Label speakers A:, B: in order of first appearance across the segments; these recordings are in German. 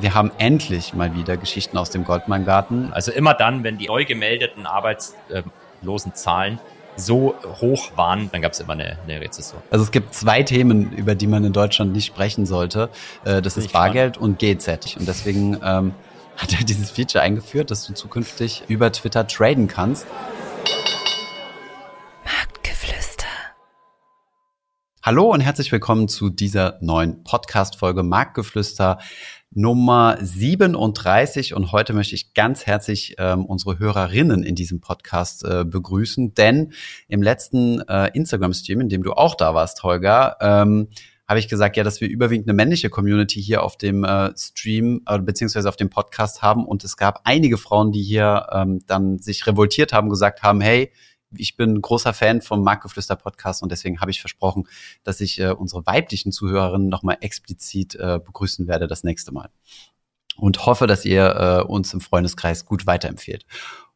A: Wir haben endlich mal wieder Geschichten aus dem Goldmann-Garten.
B: Also immer dann, wenn die neu gemeldeten arbeitslosen Zahlen so hoch waren, dann gab es immer eine, eine Rezession.
A: Also es gibt zwei Themen, über die man in Deutschland nicht sprechen sollte. Äh, das ist Bargeld spannend. und GZ. Und deswegen ähm, hat er dieses Feature eingeführt, dass du zukünftig über Twitter traden kannst. Marktgeflüster. Hallo und herzlich willkommen zu dieser neuen Podcast-Folge Marktgeflüster. Nummer 37 und heute möchte ich ganz herzlich ähm, unsere Hörerinnen in diesem Podcast äh, begrüßen, denn im letzten äh, Instagram-Stream, in dem du auch da warst, Holger, ähm, habe ich gesagt, ja, dass wir überwiegend eine männliche Community hier auf dem äh, Stream äh, beziehungsweise auf dem Podcast haben. Und es gab einige Frauen, die hier ähm, dann sich revoltiert haben, gesagt haben, hey, ich bin großer Fan vom Marktgeflüster Podcast und deswegen habe ich versprochen, dass ich äh, unsere weiblichen Zuhörerinnen nochmal explizit äh, begrüßen werde das nächste Mal. Und hoffe, dass ihr äh, uns im Freundeskreis gut weiterempfehlt.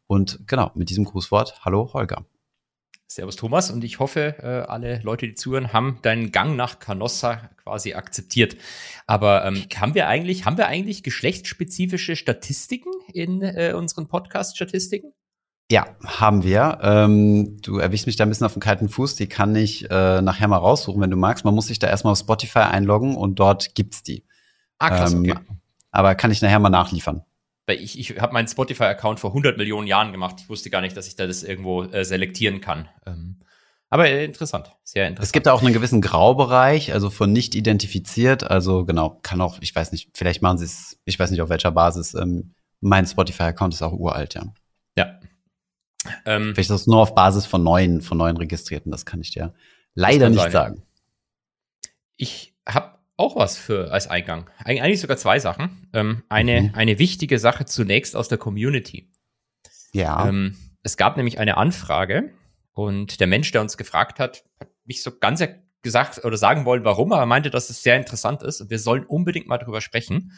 A: Und genau, mit diesem Grußwort, hallo Holger.
B: Servus Thomas und ich hoffe, äh, alle Leute, die zuhören, haben deinen Gang nach Canossa quasi akzeptiert. Aber ähm, haben wir eigentlich, haben wir eigentlich geschlechtsspezifische Statistiken in äh, unseren Podcast-Statistiken?
A: Ja, haben wir. Ähm, du erwischst mich da ein bisschen auf den kalten Fuß. Die kann ich äh, nachher mal raussuchen, wenn du magst. Man muss sich da erstmal auf Spotify einloggen und dort gibt's die.
B: Ah, krass, ähm, okay.
A: Aber kann ich nachher mal nachliefern.
B: Weil ich, ich habe meinen Spotify-Account vor 100 Millionen Jahren gemacht. Ich wusste gar nicht, dass ich da das irgendwo äh, selektieren kann. Ähm, aber äh, interessant, sehr interessant.
A: Es gibt auch einen gewissen Graubereich, also von nicht identifiziert. Also genau, kann auch, ich weiß nicht, vielleicht machen sie es, ich weiß nicht auf welcher Basis. Ähm, mein Spotify-Account ist auch uralt. Ja, ähm, Vielleicht ist das nur auf Basis von neuen, von neuen Registrierten, das kann ich dir leider nicht sein. sagen.
B: Ich habe auch was für als Eingang. Eig eigentlich sogar zwei Sachen. Ähm, eine, mhm. eine wichtige Sache zunächst aus der Community.
A: Ja. Ähm,
B: es gab nämlich eine Anfrage und der Mensch, der uns gefragt hat, hat nicht so ganz gesagt oder sagen wollen, warum, aber meinte, dass es sehr interessant ist und wir sollen unbedingt mal drüber sprechen.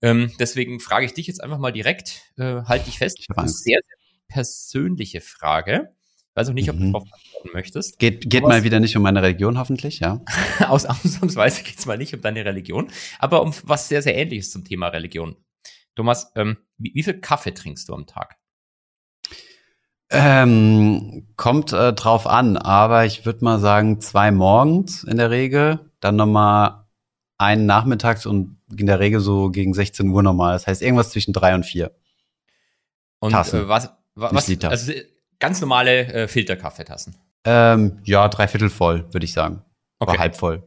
B: Ähm, deswegen frage ich dich jetzt einfach mal direkt, äh, halt dich fest.
A: Ich habe sehr, sehr
B: persönliche Frage. Ich weiß auch nicht, ob mhm. du darauf antworten möchtest.
A: Geht, geht mal wieder nicht um meine Religion, hoffentlich, ja.
B: Aus Ausnahmsweise geht es mal nicht um deine Religion, aber um was sehr, sehr ähnliches zum Thema Religion. Thomas, ähm, wie, wie viel Kaffee trinkst du am Tag?
A: Ähm, kommt äh, drauf an, aber ich würde mal sagen, zwei morgens in der Regel, dann nochmal einen nachmittags und in der Regel so gegen 16 Uhr nochmal. Das heißt irgendwas zwischen drei und vier.
B: Und äh, was, was, Liter. Also ganz normale äh, Filterkaffeetassen.
A: Ähm, ja, dreiviertel voll, würde ich sagen. Okay. Oder halb voll.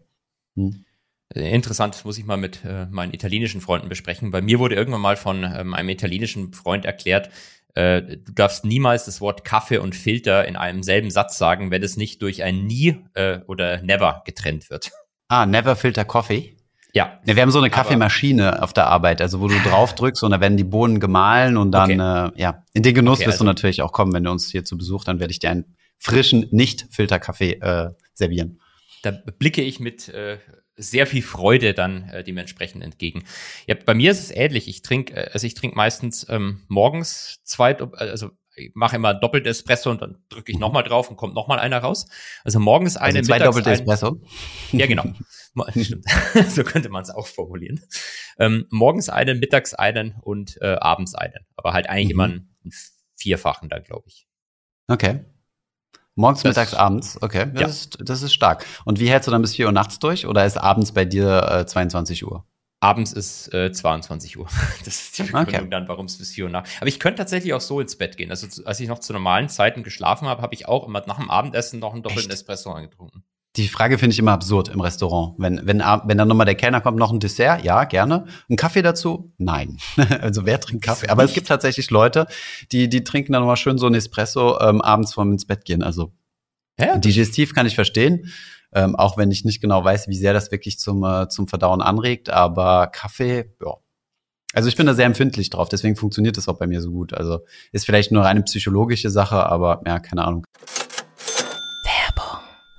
B: Hm. Äh, interessant, muss ich mal mit äh, meinen italienischen Freunden besprechen. Bei mir wurde irgendwann mal von ähm, einem italienischen Freund erklärt, äh, du darfst niemals das Wort Kaffee und Filter in einem selben Satz sagen, wenn es nicht durch ein Nie äh, oder Never getrennt wird.
A: Ah, Never Filter Coffee?
B: Ja.
A: ja. Wir haben so eine Kaffeemaschine auf der Arbeit, also wo du drauf drückst und da werden die Bohnen gemahlen und dann, okay. äh, ja, in den Genuss okay, wirst also, du natürlich auch kommen, wenn du uns hier zu Besuch, dann werde ich dir einen frischen Nicht-Filterkaffee äh, servieren.
B: Da blicke ich mit äh, sehr viel Freude dann äh, dementsprechend entgegen. Ja, bei mir ist es ähnlich. Ich trinke, äh, also ich trinke meistens ähm, morgens zwei, also mache immer doppelt Espresso und dann drücke ich mhm. nochmal drauf und kommt nochmal einer raus. Also morgens eine,
A: also zwei doppelte Espresso?
B: Ja, genau. Stimmt. so könnte man es auch formulieren. Ähm, morgens einen, mittags einen und äh, abends einen. Aber halt eigentlich mhm. immer einen, einen vierfachen dann, glaube ich.
A: Okay. Morgens, das, mittags, abends. Okay, das, ja. ist, das ist stark. Und wie hältst du dann bis 4 Uhr nachts durch? Oder ist abends bei dir äh, 22 Uhr?
B: Abends ist äh, 22 Uhr. Das ist die Begründung okay. dann, warum es bis 4 Uhr nach. Aber ich könnte tatsächlich auch so ins Bett gehen. Also als ich noch zu normalen Zeiten geschlafen habe, habe ich auch immer nach dem Abendessen noch einen doppelten Echt? Espresso angetrunken.
A: Die Frage finde ich immer absurd im Restaurant. Wenn, wenn, wenn dann nochmal der Kellner kommt, noch ein Dessert, ja, gerne. Ein Kaffee dazu? Nein. also wer trinkt Kaffee? Aber es gibt tatsächlich Leute, die, die trinken dann nochmal schön so ein Espresso ähm, abends vorm ins Bett gehen. Also ja. digestiv kann ich verstehen. Ähm, auch wenn ich nicht genau weiß, wie sehr das wirklich zum, äh, zum Verdauen anregt. Aber Kaffee, ja. Also ich bin da sehr empfindlich drauf, deswegen funktioniert das auch bei mir so gut. Also ist vielleicht nur eine psychologische Sache, aber ja, keine Ahnung.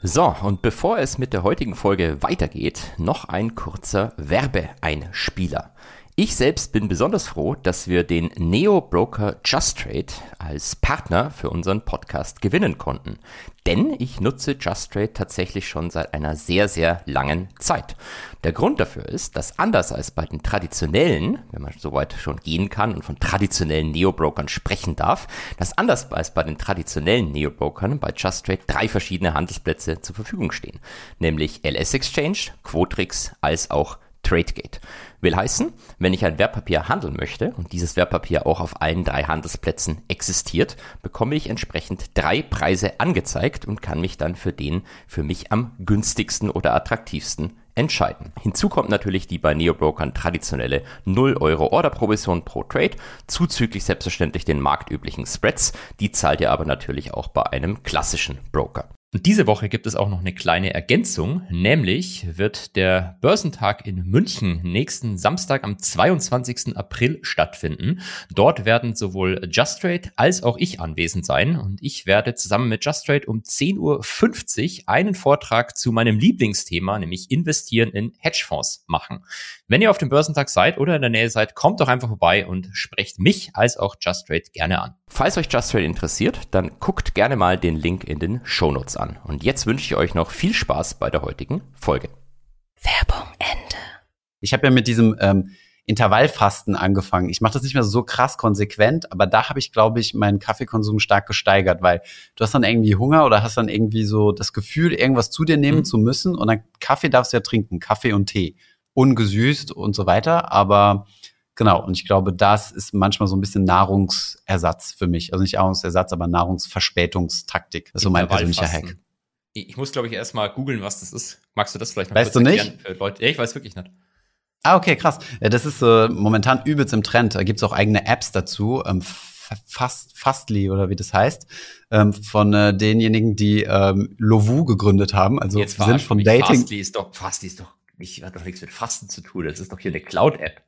B: So, und bevor es mit der heutigen Folge weitergeht, noch ein kurzer Werbeeinspieler. Ich selbst bin besonders froh, dass wir den Neo-Broker JustTrade als Partner für unseren Podcast gewinnen konnten. Denn ich nutze JustTrade tatsächlich schon seit einer sehr, sehr langen Zeit. Der Grund dafür ist, dass anders als bei den traditionellen, wenn man soweit schon gehen kann und von traditionellen Neo-Brokern sprechen darf, dass anders als bei den traditionellen Neo-Brokern bei JustTrade drei verschiedene Handelsplätze zur Verfügung stehen. Nämlich LS Exchange, Quotrix als auch TradeGate. Will heißen, wenn ich ein Wertpapier handeln möchte und dieses Wertpapier auch auf allen drei Handelsplätzen existiert, bekomme ich entsprechend drei Preise angezeigt und kann mich dann für den für mich am günstigsten oder attraktivsten entscheiden. Hinzu kommt natürlich die bei Neobrokern traditionelle 0 Euro Orderprovision pro Trade, zuzüglich selbstverständlich den marktüblichen Spreads. Die zahlt ihr aber natürlich auch bei einem klassischen Broker. Und diese Woche gibt es auch noch eine kleine Ergänzung, nämlich wird der Börsentag in München nächsten Samstag am 22. April stattfinden. Dort werden sowohl Just Trade als auch ich anwesend sein und ich werde zusammen mit Just Trade um 10.50 Uhr einen Vortrag zu meinem Lieblingsthema, nämlich investieren in Hedgefonds machen. Wenn ihr auf dem Börsentag seid oder in der Nähe seid, kommt doch einfach vorbei und sprecht mich als auch Just Trade gerne an. Falls euch Just Trade interessiert, dann guckt gerne mal den Link in den Show Notes an. Und jetzt wünsche ich euch noch viel Spaß bei der heutigen Folge.
A: Werbung Ende. Ich habe ja mit diesem ähm, Intervallfasten angefangen. Ich mache das nicht mehr so krass konsequent, aber da habe ich, glaube ich, meinen Kaffeekonsum stark gesteigert, weil du hast dann irgendwie Hunger oder hast dann irgendwie so das Gefühl, irgendwas zu dir nehmen mhm. zu müssen und dann Kaffee darfst du ja trinken, Kaffee und Tee, ungesüßt und so weiter, aber Genau, und ich glaube, das ist manchmal so ein bisschen Nahrungsersatz für mich. Also nicht Nahrungsersatz, aber Nahrungsverspätungstaktik. Das ist so mein persönlicher Hack.
B: Ich muss, glaube ich, erstmal googeln, was das ist. Magst du das vielleicht
A: noch weißt du nicht?
B: Leute? Ja, ich weiß wirklich nicht.
A: Ah, okay, krass. Das ist äh, momentan übelst im Trend. Da gibt's auch eigene Apps dazu. Ähm, Fast, Fastly oder wie das heißt, ähm, von äh, denjenigen, die ähm, Lovu gegründet haben. Also
B: Jetzt sind von Dating. Fastly ist doch, Fastly ist doch, nicht, hat doch nichts mit Fasten zu tun. Das ist doch hier eine Cloud-App.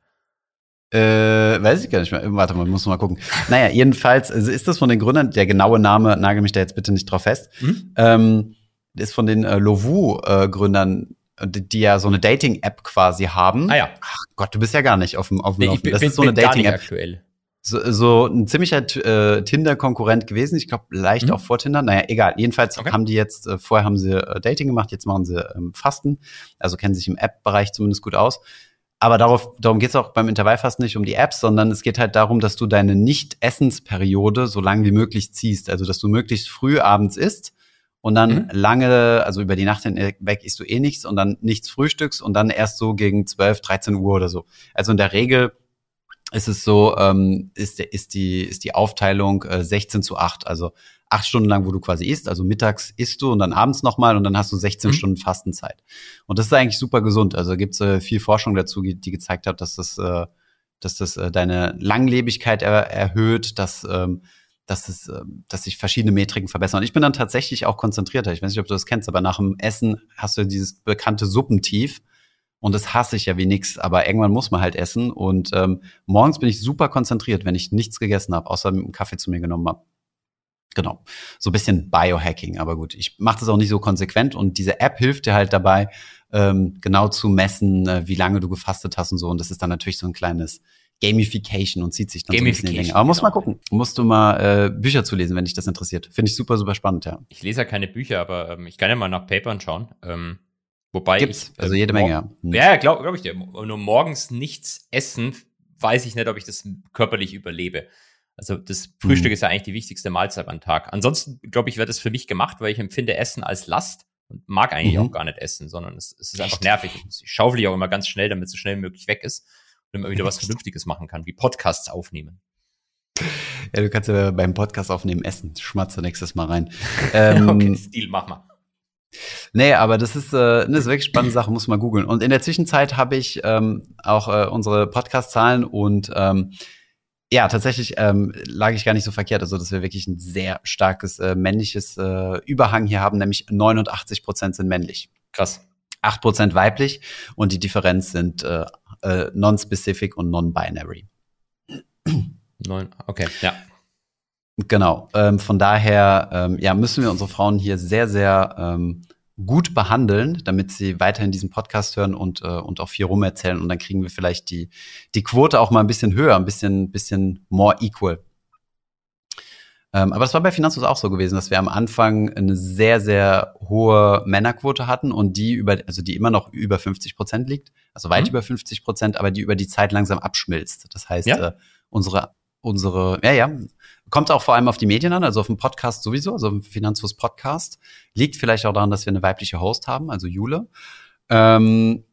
A: Äh, weiß ich gar nicht mehr. Warte mal, muss mal gucken. Naja, jedenfalls also ist das von den Gründern, der genaue Name, nagel mich da jetzt bitte nicht drauf fest, mhm. ähm, ist von den äh, Lovu-Gründern, äh, die, die, ja so eine Dating-App quasi haben.
B: Ah ja.
A: Ach Gott, du bist ja gar nicht auf dem auf dem
B: nee, Laufen. Das bin, ist so eine Dating-App. aktuell.
A: So, so ein ziemlicher äh, Tinder-Konkurrent gewesen. Ich glaube, leicht mhm. auch vor Tinder. Naja, egal. Jedenfalls okay. haben die jetzt, äh, vorher haben sie äh, Dating gemacht, jetzt machen sie ähm, Fasten. Also kennen sich im App-Bereich zumindest gut aus. Aber darauf, darum geht es auch beim Intervallfasten nicht um die Apps, sondern es geht halt darum, dass du deine Nicht-Essensperiode so lang wie möglich ziehst. Also, dass du möglichst früh abends isst und dann mhm. lange, also über die Nacht hinweg isst du eh nichts und dann nichts frühstückst und dann erst so gegen 12, 13 Uhr oder so. Also in der Regel ist es so, ähm, ist, ist, die, ist die Aufteilung äh, 16 zu 8. Also acht Stunden lang, wo du quasi isst, also mittags isst du und dann abends nochmal und dann hast du 16 mhm. Stunden Fastenzeit. Und das ist eigentlich super gesund. Also gibt es äh, viel Forschung dazu, die gezeigt hat, dass das, äh, dass das äh, deine Langlebigkeit er erhöht, dass ähm, dass, es, äh, dass sich verschiedene Metriken verbessern. Und ich bin dann tatsächlich auch konzentrierter. Ich weiß nicht, ob du das kennst, aber nach dem Essen hast du dieses bekannte Suppentief. Und das hasse ich ja wie nix, aber irgendwann muss man halt essen. Und ähm, morgens bin ich super konzentriert, wenn ich nichts gegessen habe, außer einen Kaffee zu mir genommen habe. Genau. So ein bisschen Biohacking, aber gut, ich mache das auch nicht so konsequent und diese App hilft dir halt dabei, ähm, genau zu messen, äh, wie lange du gefastet hast und so. Und das ist dann natürlich so ein kleines Gamification und zieht sich dann so ein bisschen in Länge. Aber muss genau. mal gucken. Musst du mal äh, Bücher zu lesen, wenn dich das interessiert. Finde ich super, super spannend, ja.
B: Ich lese ja keine Bücher, aber ähm, ich kann ja mal nach Papern schauen. Ähm, wobei
A: Gibt's, ich, äh, also jede Menge, ja.
B: Hm. Ja, glaube glaub ich dir. Nur morgens nichts essen, weiß ich nicht, ob ich das körperlich überlebe. Also das Frühstück mhm. ist ja eigentlich die wichtigste Mahlzeit am Tag. Ansonsten, glaube ich, wird es für mich gemacht, weil ich empfinde Essen als Last und mag eigentlich mhm. auch gar nicht essen, sondern es, es ist einfach nervig. Ich schaufel ich auch immer ganz schnell, damit es so schnell wie möglich weg ist und immer wieder was Vernünftiges machen kann, wie Podcasts aufnehmen.
A: Ja, du kannst ja beim Podcast aufnehmen essen. Schmatze nächstes Mal rein.
B: Ähm, okay, Stil, mach mal.
A: Nee, aber das ist, äh, eine wirklich spannende Sache, muss man googeln. Und in der Zwischenzeit habe ich ähm, auch äh, unsere Podcast-Zahlen und ähm, ja, tatsächlich ähm, lag ich gar nicht so verkehrt. Also, dass wir wirklich ein sehr starkes äh, männliches äh, Überhang hier haben, nämlich 89 Prozent sind männlich.
B: Krass.
A: 8 Prozent weiblich und die Differenz sind äh, äh, non-specific und non-binary.
B: Neun, okay, ja.
A: Genau. Ähm, von daher, ähm, ja, müssen wir unsere Frauen hier sehr, sehr ähm, gut behandeln, damit sie weiterhin diesen Podcast hören und, äh, und auch viel rumerzählen. Und dann kriegen wir vielleicht die, die Quote auch mal ein bisschen höher, ein bisschen, bisschen more equal. Ähm, aber das war bei Finanzus auch so gewesen, dass wir am Anfang eine sehr, sehr hohe Männerquote hatten und die über, also die immer noch über 50 Prozent liegt, also weit mhm. über 50 Prozent, aber die über die Zeit langsam abschmilzt. Das heißt, ja. äh, unsere, unsere, ja, ja, kommt auch vor allem auf die Medien an, also auf dem Podcast sowieso, also im Finanzus Podcast. Liegt vielleicht auch daran, dass wir eine weibliche Host haben, also Jule. Ähm,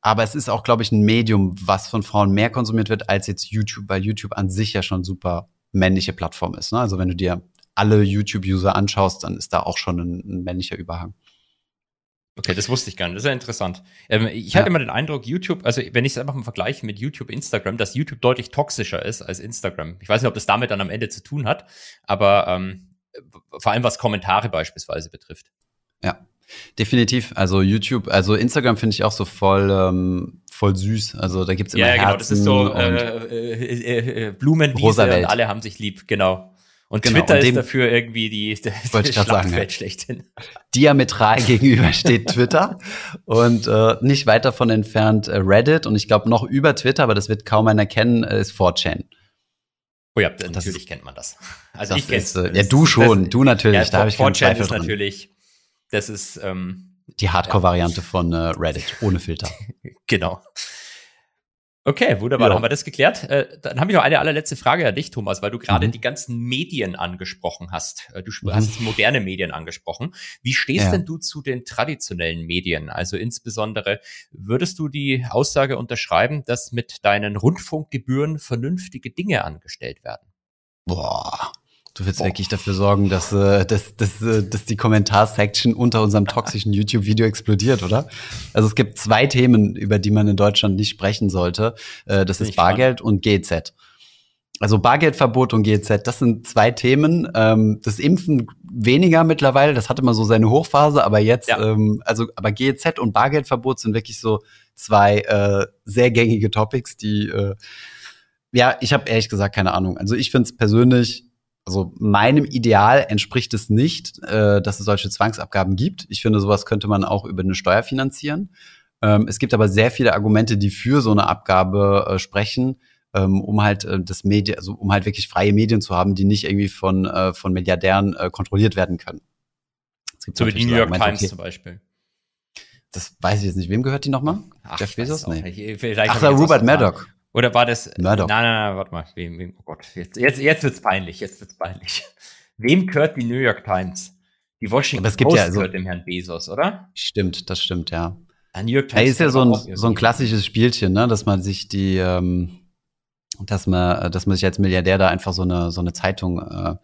A: aber es ist auch, glaube ich, ein Medium, was von Frauen mehr konsumiert wird als jetzt YouTube, weil YouTube an sich ja schon super männliche Plattform ist. Ne? Also wenn du dir alle YouTube-User anschaust, dann ist da auch schon ein, ein, männlicher Überhang.
B: Okay, das wusste ich gar nicht. Das ist ja interessant. Ähm, ich ja. hatte immer den Eindruck, YouTube, also wenn ich es einfach mal vergleiche mit YouTube, Instagram, dass YouTube deutlich toxischer ist als Instagram. Ich weiß nicht, ob das damit dann am Ende zu tun hat, aber ähm, vor allem was Kommentare beispielsweise betrifft.
A: Ja, Definitiv. Also YouTube, also Instagram finde ich auch so voll, ähm, voll süß. Also da gibt's immer
B: Ja,
A: genau,
B: das ist so äh, äh, äh, äh Blumenwiese und alle haben sich lieb, genau. Und genau, Twitter und dem, ist dafür irgendwie die,
A: ich sagen, ja. schlechthin. Diametral gegenüber steht Twitter und äh, nicht weit davon entfernt äh, Reddit und ich glaube noch über Twitter, aber das wird kaum einer kennen, äh, ist 4chan.
B: Oh ja, das natürlich ist, kennt man das.
A: Also das ich kenne äh, Ja, du schon, das, du natürlich, ja,
B: da habe ich keinen Zweifel ist dran. natürlich das ist ähm,
A: die Hardcore-Variante ja. von äh, Reddit, ohne Filter.
B: genau. Okay, wunderbar, ja. dann haben wir das geklärt. Äh, dann habe ich noch eine allerletzte Frage an dich, Thomas, weil du gerade mhm. die ganzen Medien angesprochen hast. Äh, du mhm. hast moderne Medien angesprochen. Wie stehst ja. denn du zu den traditionellen Medien? Also insbesondere, würdest du die Aussage unterschreiben, dass mit deinen Rundfunkgebühren vernünftige Dinge angestellt werden?
A: Boah, Du willst Boah. wirklich dafür sorgen, dass, äh, dass, dass, äh, dass die Kommentarsection unter unserem toxischen YouTube-Video explodiert, oder? Also es gibt zwei Themen, über die man in Deutschland nicht sprechen sollte. Äh, das ist Bargeld und GZ. Also Bargeldverbot und GZ, das sind zwei Themen. Ähm, das Impfen weniger mittlerweile, das hatte mal so seine Hochphase, aber jetzt, ja. ähm, also aber GZ und Bargeldverbot sind wirklich so zwei äh, sehr gängige Topics, die äh, ja, ich habe ehrlich gesagt keine Ahnung. Also ich finde es persönlich also meinem Ideal entspricht es nicht, äh, dass es solche Zwangsabgaben gibt. Ich finde, sowas könnte man auch über eine Steuer finanzieren. Ähm, es gibt aber sehr viele Argumente, die für so eine Abgabe äh, sprechen, ähm, um halt äh, das Medien, also um halt wirklich freie Medien zu haben, die nicht irgendwie von äh, von Milliardären äh, kontrolliert werden können.
B: so wie die New York Argumente, Times okay. zum Beispiel.
A: Das weiß ich jetzt nicht. Wem gehört die nochmal?
B: Jeff Bezos? Nee.
A: Ach, Rupert Murdoch.
B: Oder war das.
A: Murdoch.
B: Nein, nein, nein, warte mal. Wem, wem, oh Gott, jetzt, jetzt, jetzt wird's peinlich, jetzt wird's peinlich. Wem gehört die New York Times? Die Washington
A: Aber es gibt Post ja
B: so, gehört dem Herrn Bezos, oder?
A: Stimmt, das stimmt, ja.
B: ja New York
A: Times hey, ist ja so ein, so ein klassisches Spielchen, ne, dass man sich die, ähm, dass man, dass man sich als Milliardär da einfach so eine, so eine Zeitung äh,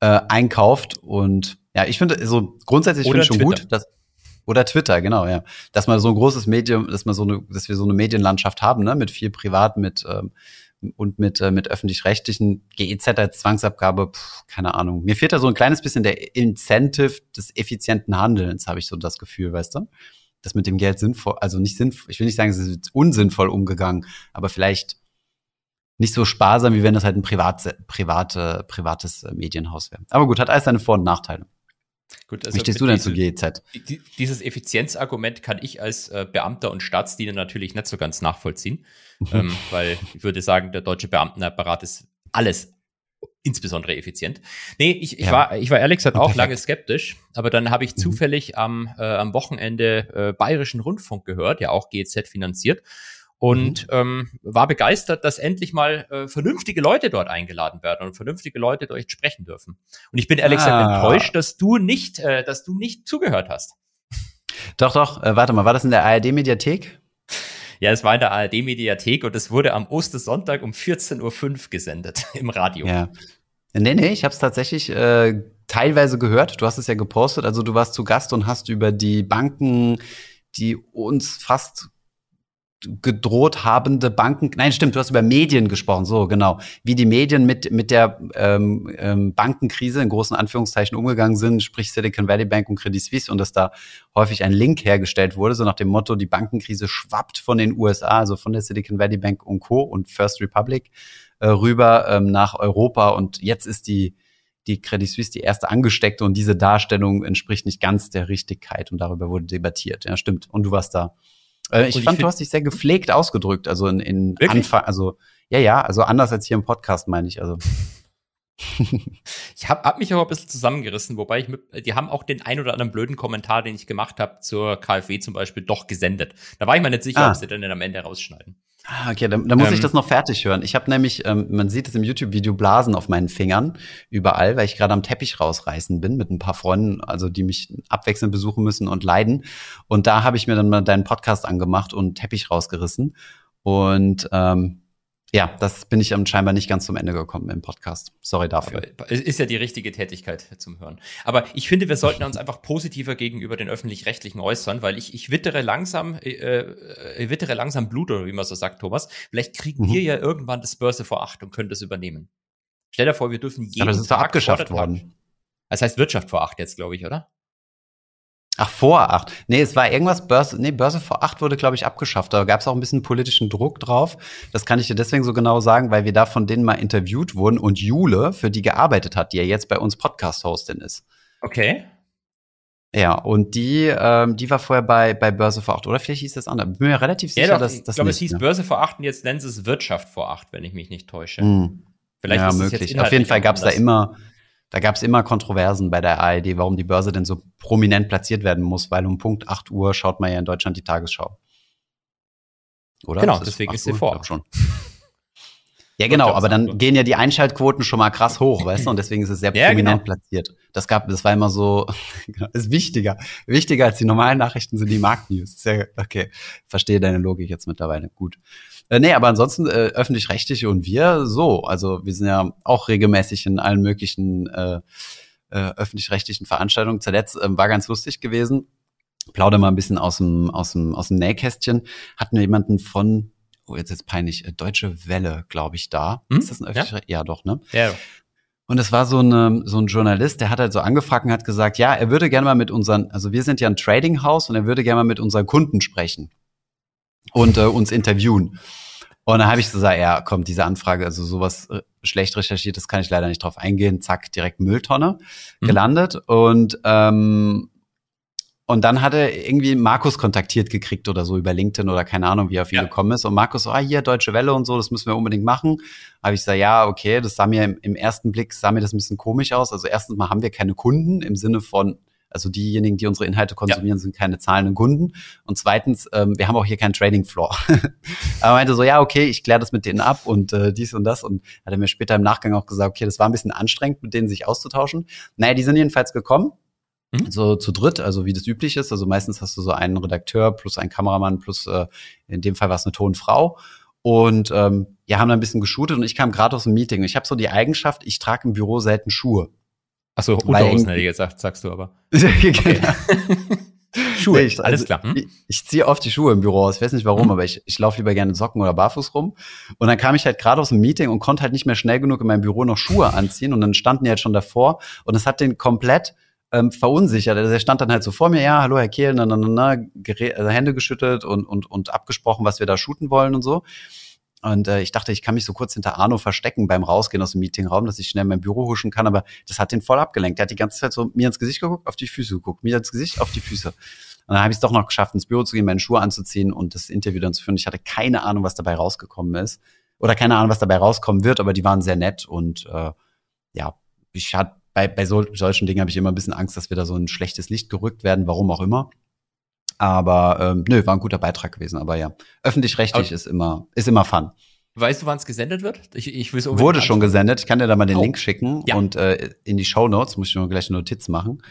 A: äh, einkauft. Und ja, ich finde, so grundsätzlich finde ich schon Twitter. gut, dass oder Twitter, genau, ja. Dass man so ein großes Medium, dass man so eine, dass wir so eine Medienlandschaft haben, ne, mit viel Privat, mit ähm, und mit, äh, mit öffentlich-rechtlichen GEZ als Zwangsabgabe, pf, keine Ahnung. Mir fehlt da so ein kleines bisschen der Incentive des effizienten Handelns, habe ich so das Gefühl, weißt du? Das mit dem Geld sinnvoll, also nicht sinnvoll, ich will nicht sagen, es ist unsinnvoll umgegangen, aber vielleicht nicht so sparsam, wie wenn das halt ein privat, private, privates äh, Medienhaus wäre. Aber gut, hat alles seine Vor- und Nachteile. Gut, also Wie stehst du denn zu GEZ?
B: Dieses Effizienzargument kann ich als äh, Beamter und Staatsdiener natürlich nicht so ganz nachvollziehen, ähm, weil ich würde sagen, der deutsche Beamtenapparat ist alles insbesondere effizient. Nee, ich, ich, ja. war, ich war ehrlich gesagt auch lange skeptisch, aber dann habe ich mhm. zufällig am, äh, am Wochenende äh, Bayerischen Rundfunk gehört, ja auch GEZ finanziert und mhm. ähm, war begeistert, dass endlich mal äh, vernünftige Leute dort eingeladen werden und vernünftige Leute dort sprechen dürfen. Und ich bin ehrlich ah. gesagt enttäuscht, dass du nicht, äh, dass du nicht zugehört hast.
A: Doch, doch. Äh, warte mal, war das in der ARD-Mediathek?
B: Ja, es war in der ARD-Mediathek und es wurde am Ostersonntag um 14.05 Uhr gesendet im Radio.
A: Ja. Nee, nee, ich habe es tatsächlich äh, teilweise gehört. Du hast es ja gepostet. Also du warst zu Gast und hast über die Banken, die uns fast gedroht habende Banken, nein, stimmt, du hast über Medien gesprochen, so genau, wie die Medien mit mit der ähm, ähm, Bankenkrise in großen Anführungszeichen umgegangen sind, sprich Silicon Valley Bank und Credit Suisse und dass da häufig ein Link hergestellt wurde, so nach dem Motto, die Bankenkrise schwappt von den USA, also von der Silicon Valley Bank und Co. und First Republic äh, rüber ähm, nach Europa und jetzt ist die die Credit Suisse die erste angesteckte und diese Darstellung entspricht nicht ganz der Richtigkeit und darüber wurde debattiert. Ja, stimmt. Und du warst da. Äh, ich und fand, ich du hast dich sehr gepflegt ausgedrückt, also in, in Anfang, also ja, ja, also anders als hier im Podcast meine ich, also.
B: ich habe hab mich aber ein bisschen zusammengerissen, wobei ich mit, die haben auch den ein oder anderen blöden Kommentar, den ich gemacht habe zur KfW zum Beispiel, doch gesendet. Da war ich mir nicht sicher, ah. ob sie dann am Ende rausschneiden.
A: Ah, okay, dann, dann muss ähm, ich das noch fertig hören. Ich habe nämlich, ähm, man sieht es im YouTube-Video, Blasen auf meinen Fingern überall, weil ich gerade am Teppich rausreißen bin mit ein paar Freunden, also die mich abwechselnd besuchen müssen und leiden. Und da habe ich mir dann mal deinen Podcast angemacht und Teppich rausgerissen. Und ähm, ja, das bin ich scheinbar nicht ganz zum Ende gekommen im Podcast. Sorry dafür.
B: Aber ist ja die richtige Tätigkeit zum Hören. Aber ich finde, wir sollten uns einfach positiver gegenüber den öffentlich-rechtlichen äußern, weil ich, ich wittere langsam, äh, äh, wittere langsam Blut, oder wie man so sagt, Thomas. Vielleicht kriegen mhm. wir ja irgendwann das Börse vor acht und können das übernehmen. Stell dir vor, wir dürfen jeden
A: Aber das ist doch abgeschafft worden.
B: Das heißt Wirtschaft vor acht jetzt, glaube ich, oder?
A: Ach, vor acht. Nee, es war irgendwas, Börse, nee, Börse vor acht wurde, glaube ich, abgeschafft. Da gab es auch ein bisschen politischen Druck drauf. Das kann ich dir deswegen so genau sagen, weil wir da von denen mal interviewt wurden und Jule, für die gearbeitet hat, die ja jetzt bei uns Podcast-Hostin ist.
B: Okay.
A: Ja, und die, ähm, die war vorher bei, bei Börse vor acht. Oder vielleicht hieß das anders. Bin mir relativ sicher,
B: ja, doch,
A: dass
B: das. Ich glaube, es hieß ne? Börse vor acht und jetzt nennen sie es Wirtschaft vor acht, wenn ich mich nicht täusche. Hm.
A: Vielleicht ja, ist möglich. Auf jeden Fall gab es da immer da gab es immer Kontroversen bei der ARD, warum die Börse denn so prominent platziert werden muss, weil um Punkt 8 Uhr schaut man ja in Deutschland die Tagesschau.
B: Oder? Genau, deswegen ist sie vor.
A: Schon. Ja, genau, aber dann gehen ja die Einschaltquoten schon mal krass hoch, weißt du, und deswegen ist es sehr prominent genau. platziert. Das gab, das war immer so, ist wichtiger. Wichtiger als die normalen Nachrichten sind die Marktnews. Sehr, okay, verstehe deine Logik jetzt mittlerweile. Gut. Äh, nee, aber ansonsten äh, öffentlich-rechtliche und wir so. Also wir sind ja auch regelmäßig in allen möglichen äh, äh, öffentlich-rechtlichen Veranstaltungen. Zuletzt äh, war ganz lustig gewesen. Plauder mal ein bisschen aus dem, aus dem, aus dem Nähkästchen. Hatten wir jemanden von, oh, jetzt ist peinlich, äh, Deutsche Welle, glaube ich, da. Hm? Ist das ein öffentlich ja? ja, doch, ne? Ja. Und es war so, eine, so ein Journalist, der hat halt so angefangen, hat gesagt, ja, er würde gerne mal mit unseren, also wir sind ja ein Trading House und er würde gerne mal mit unseren Kunden sprechen und äh, uns interviewen. Und dann habe ich so gesagt, ja, kommt diese Anfrage, also sowas äh, schlecht recherchiert, das kann ich leider nicht drauf eingehen. Zack, direkt Mülltonne mhm. gelandet. Und ähm, und dann hat er irgendwie Markus kontaktiert gekriegt oder so über LinkedIn oder keine Ahnung, wie er auf ihn ja. gekommen ist. Und Markus so, ah, hier, Deutsche Welle und so, das müssen wir unbedingt machen. Habe ich gesagt, ja, okay, das sah mir im, im, ersten Blick, sah mir das ein bisschen komisch aus. Also erstens mal haben wir keine Kunden im Sinne von, also diejenigen, die unsere Inhalte konsumieren, ja. sind keine zahlenden Kunden. Und zweitens, ähm, wir haben auch hier keinen Trading Floor. Aber meinte so, ja, okay, ich kläre das mit denen ab und äh, dies und das. Und hat er mir später im Nachgang auch gesagt, okay, das war ein bisschen anstrengend, mit denen sich auszutauschen. Naja, die sind jedenfalls gekommen. Mhm. So zu dritt, also wie das üblich ist. Also meistens hast du so einen Redakteur plus einen Kameramann plus äh, in dem Fall war es eine Tonfrau. Und ähm, ja, haben da ein bisschen geshootet und ich kam gerade aus dem Meeting. Ich habe so die Eigenschaft, ich trage im Büro selten Schuhe.
B: Achso, Unterhosen hätte ich gesagt, sagst du aber. Okay.
A: Schuhe, nee, ich, alles klar. Hm? Ich, ich ziehe oft die Schuhe im Büro aus. Ich weiß nicht warum, hm. aber ich, ich laufe lieber gerne Socken oder barfuß rum. Und dann kam ich halt gerade aus dem Meeting und konnte halt nicht mehr schnell genug in meinem Büro noch Schuhe anziehen. Und dann standen die halt schon davor. Und es hat den komplett ähm, verunsichert. Also er stand dann halt so vor mir, ja, hallo Herr Kehl, na, na, na, na, also Hände geschüttelt und, und, und abgesprochen, was wir da shooten wollen und so. Und äh, ich dachte, ich kann mich so kurz hinter Arno verstecken beim Rausgehen aus dem Meetingraum, dass ich schnell in mein Büro huschen kann, aber das hat den voll abgelenkt. Der hat die ganze Zeit so mir ins Gesicht geguckt, auf die Füße geguckt, mir ins Gesicht, auf die Füße. Und dann habe ich es doch noch geschafft, ins Büro zu gehen, meine Schuhe anzuziehen und das Interview dann zu führen. Ich hatte keine Ahnung, was dabei rausgekommen ist. Oder keine Ahnung, was dabei rauskommen wird, aber die waren sehr nett und äh, ja, ich hatte bei, bei so, solchen Dingen habe ich immer ein bisschen Angst, dass wir da so ein schlechtes Licht gerückt werden, warum auch immer. Aber ähm, nö, war ein guter Beitrag gewesen. Aber ja, öffentlich-rechtlich ist immer, ist immer fun.
B: Weißt du, wann es gesendet wird?
A: Ich, ich will Wurde schon gesendet. Ich kann dir da mal den oh. Link schicken ja. und äh, in die Show Notes muss ich nur gleich eine Notiz machen.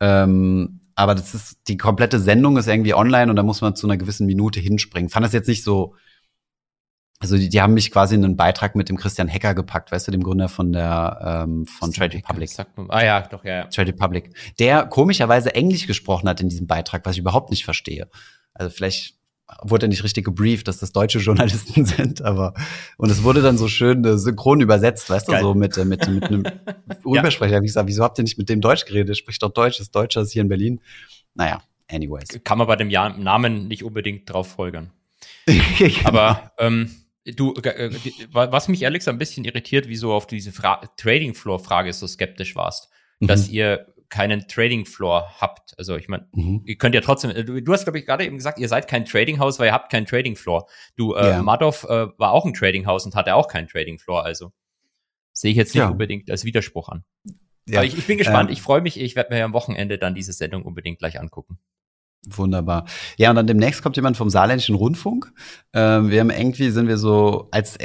A: Ähm, aber das ist die komplette Sendung ist irgendwie online und da muss man zu einer gewissen Minute hinspringen. Fand das jetzt nicht so also die, die haben mich quasi in einen Beitrag mit dem Christian Hecker gepackt, weißt du, dem Gründer von der ähm, von Trade Republic.
B: Ah ja, doch ja, ja.
A: Trade Republic, der komischerweise Englisch gesprochen hat in diesem Beitrag, was ich überhaupt nicht verstehe. Also vielleicht wurde er nicht richtig gebrieft, dass das deutsche Journalisten sind, aber und es wurde dann so schön äh, synchron übersetzt, weißt Geil. du, so mit äh, mit mit einem Rübersprecher. ja. Ich gesagt, wieso habt ihr nicht mit dem Deutsch geredet? Spricht doch Deutsch, ist Deutscher, ist hier in Berlin. Naja, anyways.
B: Kann man bei dem Namen nicht unbedingt drauf folgern. genau. Aber ähm, Du, äh, was mich ehrlich ein bisschen irritiert, wieso auf diese Trading Floor Frage so skeptisch warst, mhm. dass ihr keinen Trading Floor habt. Also ich meine, mhm. ihr könnt ja trotzdem, du, du hast glaube ich gerade eben gesagt, ihr seid kein Trading House, weil ihr habt keinen Trading Floor. Du, äh, ja. Madoff äh, war auch ein Trading House und hatte auch keinen Trading Floor, also sehe ich jetzt nicht ja. unbedingt als Widerspruch an. Ja. Aber ich, ich bin gespannt, ähm, ich freue mich, ich werde mir am Wochenende dann diese Sendung unbedingt gleich angucken.
A: Wunderbar. Ja, und dann demnächst kommt jemand vom Saarländischen Rundfunk. Ähm, wir haben irgendwie, sind wir so, als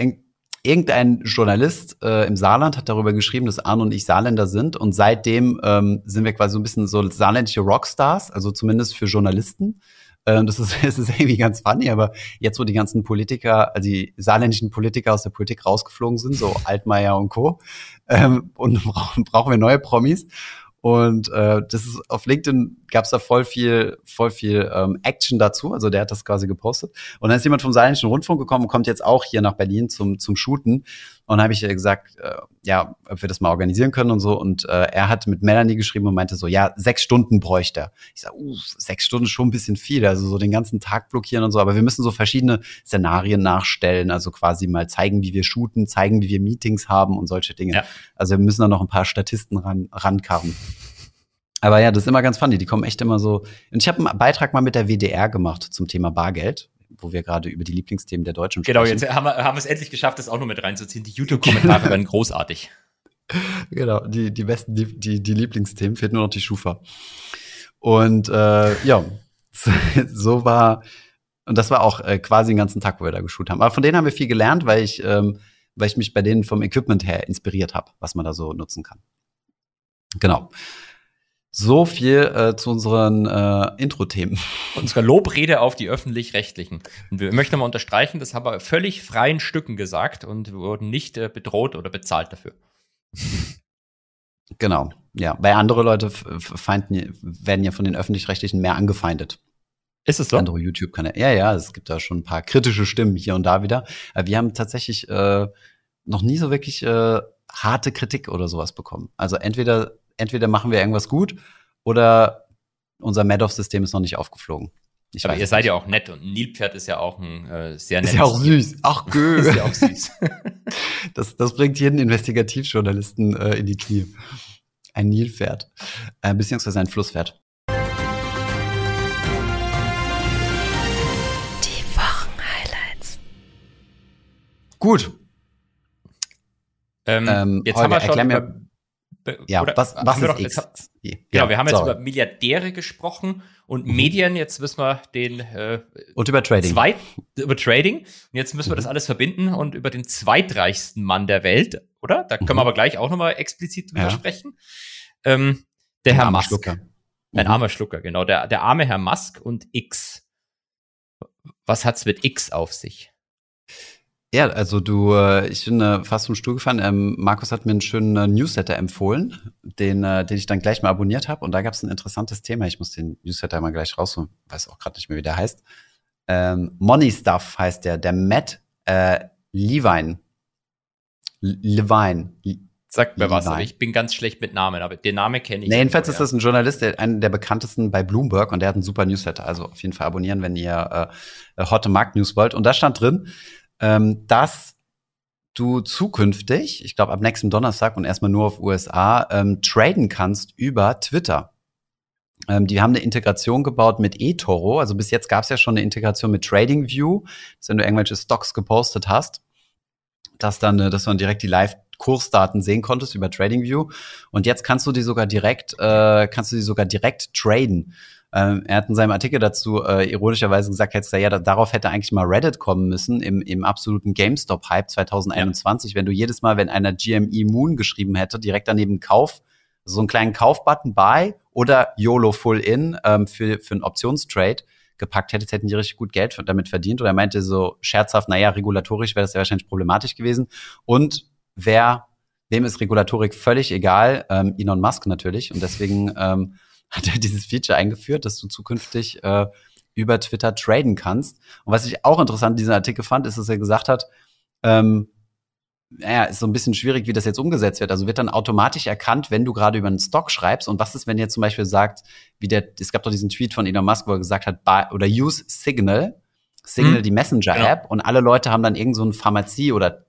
A: irgendein Journalist äh, im Saarland hat darüber geschrieben, dass Arne und ich Saarländer sind. Und seitdem ähm, sind wir quasi so ein bisschen so saarländische Rockstars, also zumindest für Journalisten. Ähm, das, ist, das ist irgendwie ganz funny, aber jetzt, wo die ganzen Politiker, also die saarländischen Politiker aus der Politik rausgeflogen sind, so Altmaier und Co., ähm, und brauchen wir neue Promis. Und äh, das ist auf LinkedIn gab es da voll viel, voll viel ähm, Action dazu. Also der hat das quasi gepostet. Und dann ist jemand vom Saarländischen Rundfunk gekommen und kommt jetzt auch hier nach Berlin zum zum Shooten. Und dann habe ich gesagt, äh, ja, ob wir das mal organisieren können und so. Und äh, er hat mit Melanie geschrieben und meinte so, ja, sechs Stunden bräuchte er. Ich sage, uh, sechs Stunden ist schon ein bisschen viel, also so den ganzen Tag blockieren und so. Aber wir müssen so verschiedene Szenarien nachstellen, also quasi mal zeigen, wie wir shooten, zeigen, wie wir Meetings haben und solche Dinge. Ja. Also wir müssen da noch ein paar Statisten ran, rankarren. Aber ja, das ist immer ganz funny. Die kommen echt immer so. Und ich habe einen Beitrag mal mit der WDR gemacht zum Thema Bargeld wo wir gerade über die Lieblingsthemen der Deutschen
B: genau, sprechen. Genau, jetzt haben wir, haben wir es endlich geschafft, das auch noch mit reinzuziehen. Die YouTube-Kommentare werden großartig.
A: Genau, die, die besten, die, die, die Lieblingsthemen, fehlt nur noch die Schufa. Und äh, ja, so war, und das war auch äh, quasi den ganzen Tag, wo wir da geschult haben. Aber von denen haben wir viel gelernt, weil ich, ähm, weil ich mich bei denen vom Equipment her inspiriert habe, was man da so nutzen kann. Genau. So viel äh, zu unseren äh, Intro-Themen.
B: Unsere Lobrede auf die öffentlich-rechtlichen. Und wir möchten mal unterstreichen, das haben wir völlig freien Stücken gesagt und wir wurden nicht äh, bedroht oder bezahlt dafür.
A: Genau, ja. Weil andere Leute feinden, werden ja von den öffentlich-rechtlichen mehr angefeindet.
B: Ist es so?
A: Andere YouTube-Kanäle. Ja, ja, es gibt da schon ein paar kritische Stimmen hier und da wieder. Aber wir haben tatsächlich äh, noch nie so wirklich äh, harte Kritik oder sowas bekommen. Also entweder entweder machen wir irgendwas gut oder unser Madoff-System ist noch nicht aufgeflogen.
B: Ich Aber ihr seid ja auch nett und ein Nilpferd ist ja auch ein äh, sehr nettes
A: Ist ja auch süß. Ach, gö. ist ja auch süß. das, das bringt jeden Investigativjournalisten äh, in die Knie. Ein Nilpferd. Äh, beziehungsweise ein Flusspferd.
C: Die Wochenhighlights.
A: Gut.
B: Ähm, ähm, jetzt Holger, haben wir schon
A: ja, oder, was, was ist doch, X?
B: Jetzt, genau, ja, wir haben sorry. jetzt über Milliardäre gesprochen und mhm. Medien, jetzt müssen wir den äh,
A: und über Trading.
B: Zweit, über Trading. Und jetzt müssen wir mhm. das alles verbinden und über den zweitreichsten Mann der Welt, oder? Da können mhm. wir aber gleich auch nochmal explizit drüber ja. sprechen. Ähm, der Ein Herr Musk. Schlucker. Ein mhm. armer Schlucker, genau. Der, der arme Herr Musk und X. Was hat's mit X auf sich?
A: Ja, also du, äh, ich bin äh, fast vom Stuhl gefallen. Ähm, Markus hat mir einen schönen äh, Newsletter empfohlen, den, den ich dann gleich mal abonniert habe. Und da gab es ein interessantes Thema. Ich muss den Newsletter mal gleich rausholen, weiß auch gerade nicht mehr, wie der heißt. Ähm, Money Stuff heißt der, der Matt äh, Levine. Levine.
B: Sagt mir was, aber ich bin ganz schlecht mit Namen, aber den Namen kenne ich.
A: Nee, jedenfalls ist das ein Journalist, der, einer der bekanntesten bei Bloomberg und der hat einen super Newsletter. Also auf jeden Fall abonnieren, wenn ihr äh, Hotte Markt News wollt. Und da stand drin, ähm, dass du zukünftig, ich glaube ab nächsten Donnerstag und erstmal nur auf USA, ähm, traden kannst über Twitter. Ähm, die haben eine Integration gebaut mit eToro. Also bis jetzt gab es ja schon eine Integration mit TradingView, dass wenn du irgendwelche Stocks gepostet hast, dass dann, äh, dass du dann direkt die Live Kursdaten sehen konntest über TradingView. Und jetzt kannst du die sogar direkt, äh, kannst du die sogar direkt traden. Ähm, er hat in seinem Artikel dazu äh, ironischerweise gesagt, jetzt, ja, darauf hätte eigentlich mal Reddit kommen müssen im, im absoluten GameStop-Hype 2021, ja. wenn du jedes Mal, wenn einer GME Moon geschrieben hätte, direkt daneben Kauf, so einen kleinen Kaufbutton bei oder YOLO Full In ähm, für, für einen Optionstrade gepackt hättest, hätten die richtig gut Geld damit verdient. Oder er meinte so scherzhaft, naja, regulatorisch wäre das ja wahrscheinlich problematisch gewesen. Und wer, wem ist Regulatorik völlig egal? Ähm, Elon Musk natürlich. Und deswegen ähm, hat er dieses Feature eingeführt, dass du zukünftig äh, über Twitter traden kannst. Und was ich auch interessant in diesem Artikel fand, ist, dass er gesagt hat, ähm, naja, ist so ein bisschen schwierig, wie das jetzt umgesetzt wird. Also wird dann automatisch erkannt, wenn du gerade über einen Stock schreibst. Und was ist, wenn ihr zum Beispiel sagt, wie der, es gab doch diesen Tweet von Elon Musk, wo er gesagt hat, buy, oder use Signal, Signal, hm. die Messenger-App, genau. und alle Leute haben dann irgend so ein Pharmazie- oder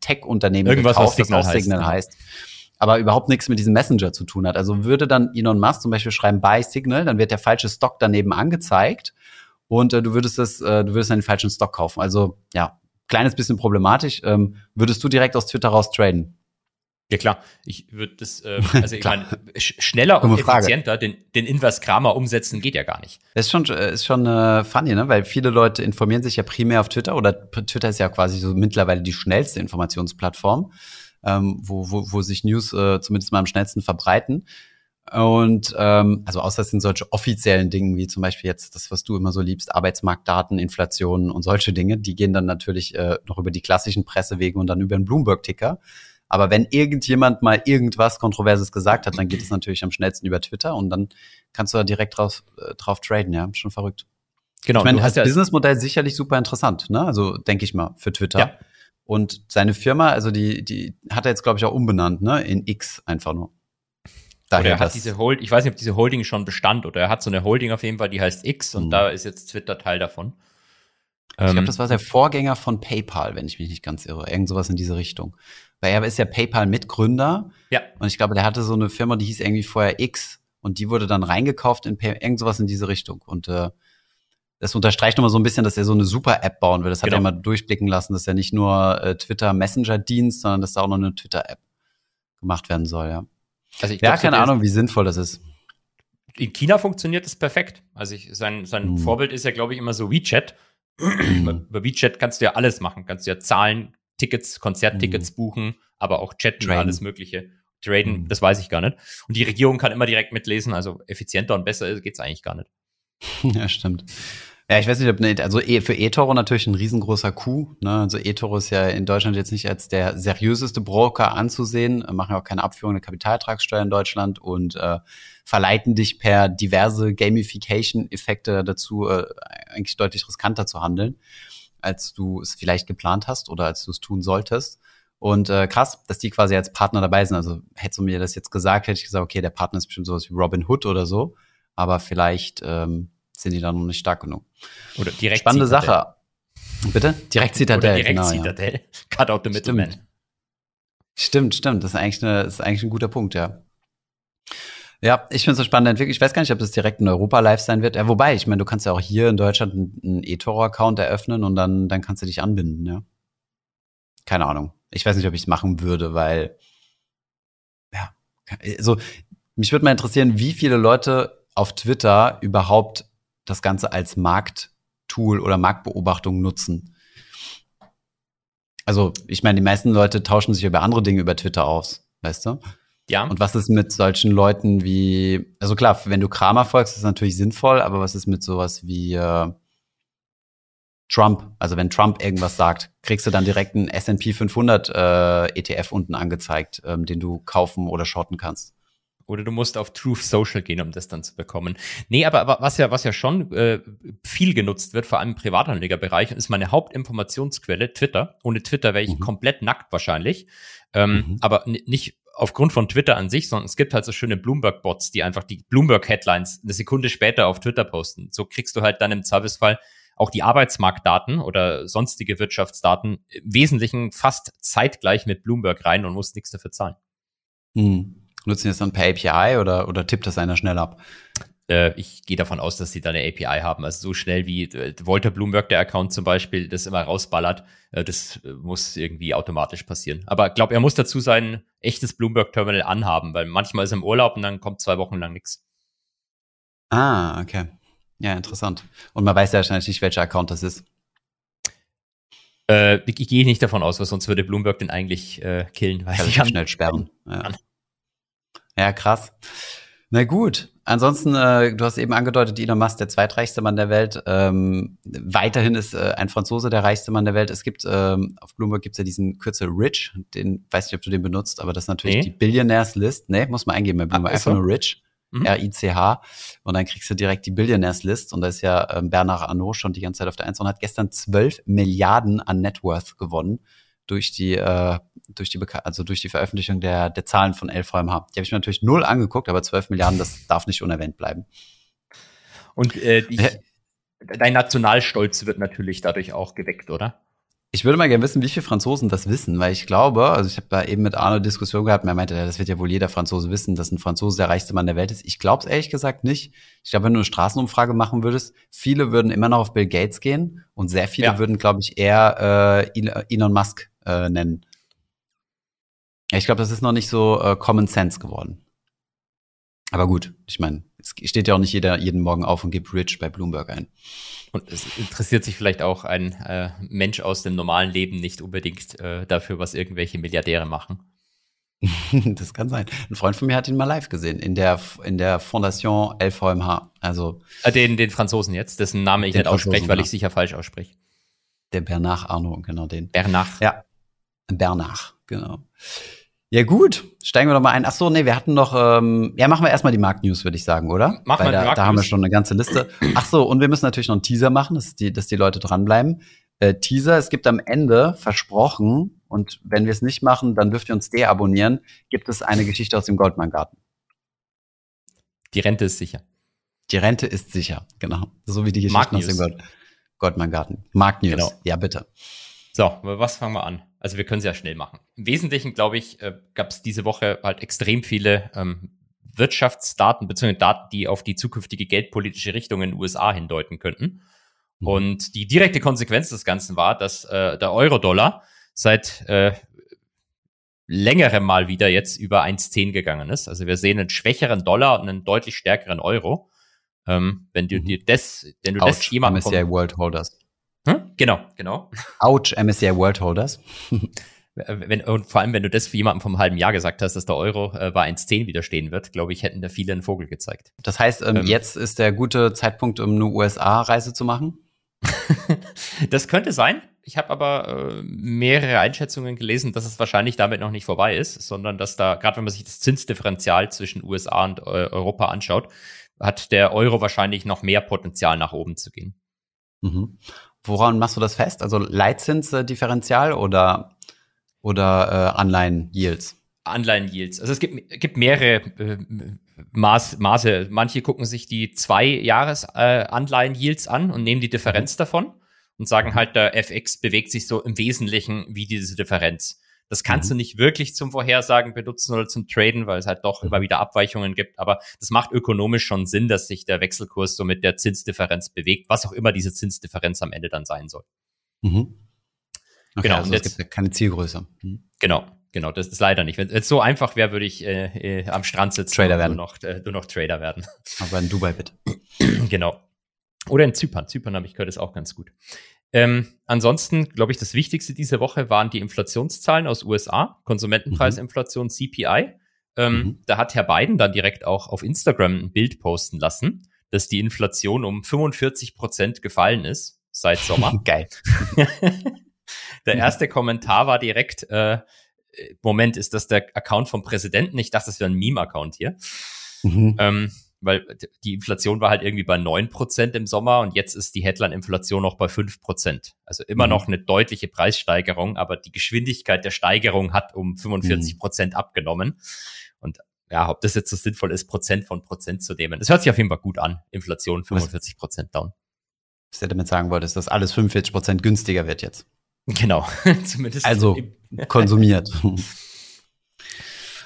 A: Tech-Unternehmen
B: gekauft, was Signal das auch Signal
A: heißt. heißt. Aber überhaupt nichts mit diesem Messenger zu tun hat. Also würde dann Elon Musk zum Beispiel schreiben bei Signal, dann wird der falsche Stock daneben angezeigt und äh, du würdest es, äh, du würdest einen falschen Stock kaufen. Also ja, kleines bisschen problematisch. Ähm, würdest du direkt aus Twitter raus traden?
B: Ja klar, ich würde das, äh, also ich meine, schneller und effizienter den, den Inverse Kramer umsetzen geht ja gar nicht.
A: Das ist schon, äh, ist schon äh, funny, ne? Weil viele Leute informieren sich ja primär auf Twitter oder Twitter ist ja quasi so mittlerweile die schnellste Informationsplattform, ähm, wo, wo, wo sich News äh, zumindest mal am schnellsten verbreiten. Und ähm, also außer es sind solche offiziellen Dinge, wie zum Beispiel jetzt das, was du immer so liebst, Arbeitsmarktdaten, Inflation und solche Dinge, die gehen dann natürlich äh, noch über die klassischen Pressewege und dann über den Bloomberg-Ticker. Aber wenn irgendjemand mal irgendwas Kontroverses gesagt hat, dann geht es natürlich am schnellsten über Twitter und dann kannst du da direkt drauf, äh, drauf traden, ja. Schon verrückt. Genau. Ich meine, das ja Businessmodell sicherlich super interessant, ne? Also denke ich mal, für Twitter. Ja. Und seine Firma, also die, die hat er jetzt, glaube ich, auch umbenannt, ne? In X einfach nur.
B: Daher oder er hat diese Hold, ich weiß nicht, ob diese Holding schon bestand oder er hat so eine Holding auf jeden Fall, die heißt X und mhm. da ist jetzt Twitter Teil davon.
A: Ich glaube, ähm, das war der Vorgänger von PayPal, wenn ich mich nicht ganz irre. Irgend sowas in diese Richtung. Weil er ist ja PayPal-Mitgründer.
B: Ja.
A: Und ich glaube, der hatte so eine Firma, die hieß irgendwie vorher X und die wurde dann reingekauft in Pay irgend sowas in diese Richtung. Und äh, das unterstreicht nochmal so ein bisschen, dass er so eine super App bauen will. Das hat genau. er mal durchblicken lassen, dass er nicht nur äh, Twitter Messenger dienst, sondern dass da auch noch eine Twitter-App gemacht werden soll, ja. Also ich ja, glaub, keine Ahnung, wie sinnvoll das ist.
B: In China funktioniert das perfekt. Also ich, sein, sein hm. Vorbild ist ja, glaube ich, immer so WeChat. Mhm. Bei WeChat kannst du ja alles machen. Kannst du ja zahlen, Tickets, Konzerttickets mhm. buchen, aber auch chatten Traden. alles Mögliche. Traden, mhm. das weiß ich gar nicht. Und die Regierung kann immer direkt mitlesen, also effizienter und besser geht's eigentlich gar nicht.
A: Ja, stimmt. Ja, ich weiß nicht, ob also e, für eToro natürlich ein riesengroßer Coup. Ne? Also eToro ist ja in Deutschland jetzt nicht als der seriöseste Broker anzusehen, machen ja auch keine Abführung der Kapitaltragssteuer in Deutschland und äh, verleiten dich per diverse Gamification-Effekte dazu, äh, eigentlich deutlich riskanter zu handeln, als du es vielleicht geplant hast oder als du es tun solltest. Und äh, krass, dass die quasi als Partner dabei sind. Also hättest du mir das jetzt gesagt, hätte ich gesagt, okay, der Partner ist bestimmt sowas wie Robin Hood oder so. Aber vielleicht ähm, sind die da noch nicht stark genug.
B: Oder direkt
A: Spannende. Sache. Bitte? Direkt Citadel. Oder
B: direkt genau, Citadel. Ja. Cut out the middleman.
A: Stimmt, stimmt. Das ist eigentlich, eine, das ist eigentlich ein guter Punkt, ja. Ja, ich finde es so spannend entwickelt. Ich weiß gar nicht, ob das direkt in Europa live sein wird. Ja, wobei, ich meine, du kannst ja auch hier in Deutschland einen eToro-Account eröffnen und dann, dann kannst du dich anbinden, ja. Keine Ahnung. Ich weiß nicht, ob ich es machen würde, weil, ja, also, mich würde mal interessieren, wie viele Leute auf Twitter überhaupt das Ganze als Markttool oder Marktbeobachtung nutzen. Also, ich meine, die meisten Leute tauschen sich über andere Dinge über Twitter aus, weißt du?
B: Ja.
A: Und was ist mit solchen Leuten wie, also klar, wenn du Kramer folgst, ist das natürlich sinnvoll, aber was ist mit sowas wie äh, Trump? Also wenn Trump irgendwas sagt, kriegst du dann direkt einen S&P 500 äh, ETF unten angezeigt, ähm, den du kaufen oder shorten kannst.
B: Oder du musst auf Truth Social gehen, um das dann zu bekommen. Nee, aber, was ja, was ja schon äh, viel genutzt wird, vor allem im Privatanlegerbereich, ist meine Hauptinformationsquelle Twitter. Ohne Twitter wäre ich mhm. komplett nackt wahrscheinlich. Ähm, mhm. Aber nicht aufgrund von Twitter an sich, sondern es gibt halt so schöne Bloomberg-Bots, die einfach die Bloomberg-Headlines eine Sekunde später auf Twitter posten. So kriegst du halt dann im Zweifelsfall auch die Arbeitsmarktdaten oder sonstige Wirtschaftsdaten im Wesentlichen fast zeitgleich mit Bloomberg rein und musst nichts dafür zahlen.
A: Mhm. Nutzen jetzt dann per API oder, oder tippt das einer schnell ab?
B: Äh, ich gehe davon aus, dass sie da eine API haben. Also so schnell wie äh, Walter Bloomberg, der Account zum Beispiel, das immer rausballert, äh, das muss irgendwie automatisch passieren. Aber ich glaube, er muss dazu sein echtes Bloomberg-Terminal anhaben, weil manchmal ist er im Urlaub und dann kommt zwei Wochen lang nichts.
A: Ah, okay. Ja, interessant. Und man weiß ja wahrscheinlich nicht, welcher Account das ist.
B: Äh, ich gehe nicht davon aus, weil sonst würde Bloomberg den eigentlich äh, killen.
A: Weil kann ich schnell sperren. Ja. Ja, krass. Na gut. Ansonsten, äh, du hast eben angedeutet, Elon Musk, der zweitreichste Mann der Welt. Ähm, weiterhin ist äh, ein Franzose der reichste Mann der Welt. Es gibt, ähm, auf Bloomberg gibt's ja diesen Kürzel Rich, den weiß nicht, ob du den benutzt, aber das ist natürlich nee. die Billionaires List. Nee, muss man eingeben bei Bloomberg. Einfach nur Rich. Mhm. R-I-C-H. Und dann kriegst du direkt die Billionaires List. Und da ist ja ähm, Bernard Arnault schon die ganze Zeit auf der Eins und hat gestern 12 Milliarden an Net Worth gewonnen durch die, äh, durch die, also durch die Veröffentlichung der, der Zahlen von LVMH. Die habe ich mir natürlich null angeguckt, aber 12 Milliarden, das darf nicht unerwähnt bleiben.
B: Und äh, ich, dein Nationalstolz wird natürlich dadurch auch geweckt, oder?
A: Ich würde mal gerne wissen, wie viele Franzosen das wissen, weil ich glaube, also ich habe da eben mit Arno Diskussion gehabt, und er meinte, das wird ja wohl jeder Franzose wissen, dass ein Franzose der reichste Mann der Welt ist. Ich glaube es ehrlich gesagt nicht. Ich glaube, wenn du eine Straßenumfrage machen würdest, viele würden immer noch auf Bill Gates gehen und sehr viele ja. würden, glaube ich, eher äh, Elon Musk äh, nennen. Ich glaube, das ist noch nicht so äh, Common Sense geworden. Aber gut, ich meine, es steht ja auch nicht jeder jeden Morgen auf und gibt Rich bei Bloomberg ein.
B: Und es interessiert sich vielleicht auch ein äh, Mensch aus dem normalen Leben nicht unbedingt äh, dafür, was irgendwelche Milliardäre machen.
A: das kann sein. Ein Freund von mir hat ihn mal live gesehen in der in der Fondation LVMH. Also
B: äh, den den Franzosen jetzt, dessen Name ich nicht ausspreche, weil ich sicher falsch ausspreche.
A: Der Bernard Arnaud, genau den.
B: Bernard.
A: Ja. Bernard, genau. Ja gut, steigen wir doch mal ein. Ach so, nee, wir hatten noch, ähm, ja, machen wir erstmal die Markt-News, würde ich sagen, oder?
B: Machen wir
A: da, da haben wir schon eine ganze Liste. Ach so, und wir müssen natürlich noch einen Teaser machen, dass die, dass die Leute dranbleiben. Äh, Teaser, es gibt am Ende, versprochen, und wenn wir es nicht machen, dann dürft ihr uns deabonnieren, gibt es eine Geschichte aus dem Goldmann-Garten.
B: Die Rente ist sicher.
A: Die Rente ist sicher, genau. So wie die Geschichte aus dem Gold Goldmann-Garten. Markt-News, genau. ja bitte.
B: So, was fangen wir an? Also wir können es ja schnell machen. Im Wesentlichen, glaube ich, äh, gab es diese Woche halt extrem viele ähm, Wirtschaftsdaten beziehungsweise Daten, die auf die zukünftige geldpolitische Richtung in den USA hindeuten könnten. Mhm. Und die direkte Konsequenz des Ganzen war, dass äh, der Euro-Dollar seit äh, längerem Mal wieder jetzt über 1,10 gegangen ist. Also wir sehen einen schwächeren Dollar und einen deutlich stärkeren Euro. Ähm, wenn du mhm. dir das, wenn du Ouch, das
A: jemandem MSCI World Holders.
B: Hm? Genau, genau.
A: Ouch, MSCI World Holders.
B: wenn, und vor allem, wenn du das für jemanden vom halben Jahr gesagt hast, dass der Euro äh, bei 1,10 widerstehen wird, glaube ich, hätten da viele einen Vogel gezeigt.
A: Das heißt, ähm, ähm, jetzt ist der gute Zeitpunkt, um eine USA-Reise zu machen?
B: das könnte sein. Ich habe aber äh, mehrere Einschätzungen gelesen, dass es wahrscheinlich damit noch nicht vorbei ist, sondern dass da, gerade wenn man sich das Zinsdifferenzial zwischen USA und äh, Europa anschaut, hat der Euro wahrscheinlich noch mehr Potenzial nach oben zu gehen.
A: Mhm. Woran machst du das fest? Also Leitzinsdifferenzial oder, oder äh, Anleihen-Yields?
B: Anleihen-Yields. Also es gibt, gibt mehrere äh, Maß, Maße. Manche gucken sich die zwei Jahres äh, Anleihen-Yields an und nehmen die Differenz mhm. davon und sagen halt, der FX bewegt sich so im Wesentlichen wie diese Differenz. Das kannst mhm. du nicht wirklich zum Vorhersagen benutzen oder zum Traden, weil es halt doch mhm. immer wieder Abweichungen gibt. Aber das macht ökonomisch schon Sinn, dass sich der Wechselkurs so mit der Zinsdifferenz bewegt, was auch immer diese Zinsdifferenz am Ende dann sein soll.
A: Mhm. Okay, genau. Also und jetzt, es gibt ja keine Zielgröße.
B: Mhm. Genau. Genau, das ist leider nicht. Wenn es so einfach wäre, würde ich äh, äh, am Strand sitzen
A: Trader und werden.
B: Nur noch, äh, nur noch Trader werden.
A: Aber in Dubai bitte.
B: genau. Oder in Zypern. Zypern habe ich gehört, ist auch ganz gut. Ähm, ansonsten, glaube ich, das Wichtigste diese Woche waren die Inflationszahlen aus USA, Konsumentenpreisinflation, mhm. CPI. Ähm, mhm. Da hat Herr Biden dann direkt auch auf Instagram ein Bild posten lassen, dass die Inflation um 45 Prozent gefallen ist seit Sommer.
A: Geil.
B: der erste Kommentar war direkt, äh, Moment, ist das der Account vom Präsidenten? Ich dachte, das wäre ein Meme-Account hier. Mhm. Ähm, weil die Inflation war halt irgendwie bei neun Prozent im Sommer und jetzt ist die Headline-Inflation noch bei fünf Prozent. Also immer mhm. noch eine deutliche Preissteigerung, aber die Geschwindigkeit der Steigerung hat um 45 mhm. Prozent mhm. abgenommen. Und ja, ob das jetzt so sinnvoll ist, Prozent von Prozent zu nehmen. Es hört sich auf jeden Fall gut an. Inflation 45 Prozent down.
A: Was du damit sagen wolltest, dass alles 45 Prozent günstiger wird jetzt.
B: Genau,
A: zumindest. Also konsumiert.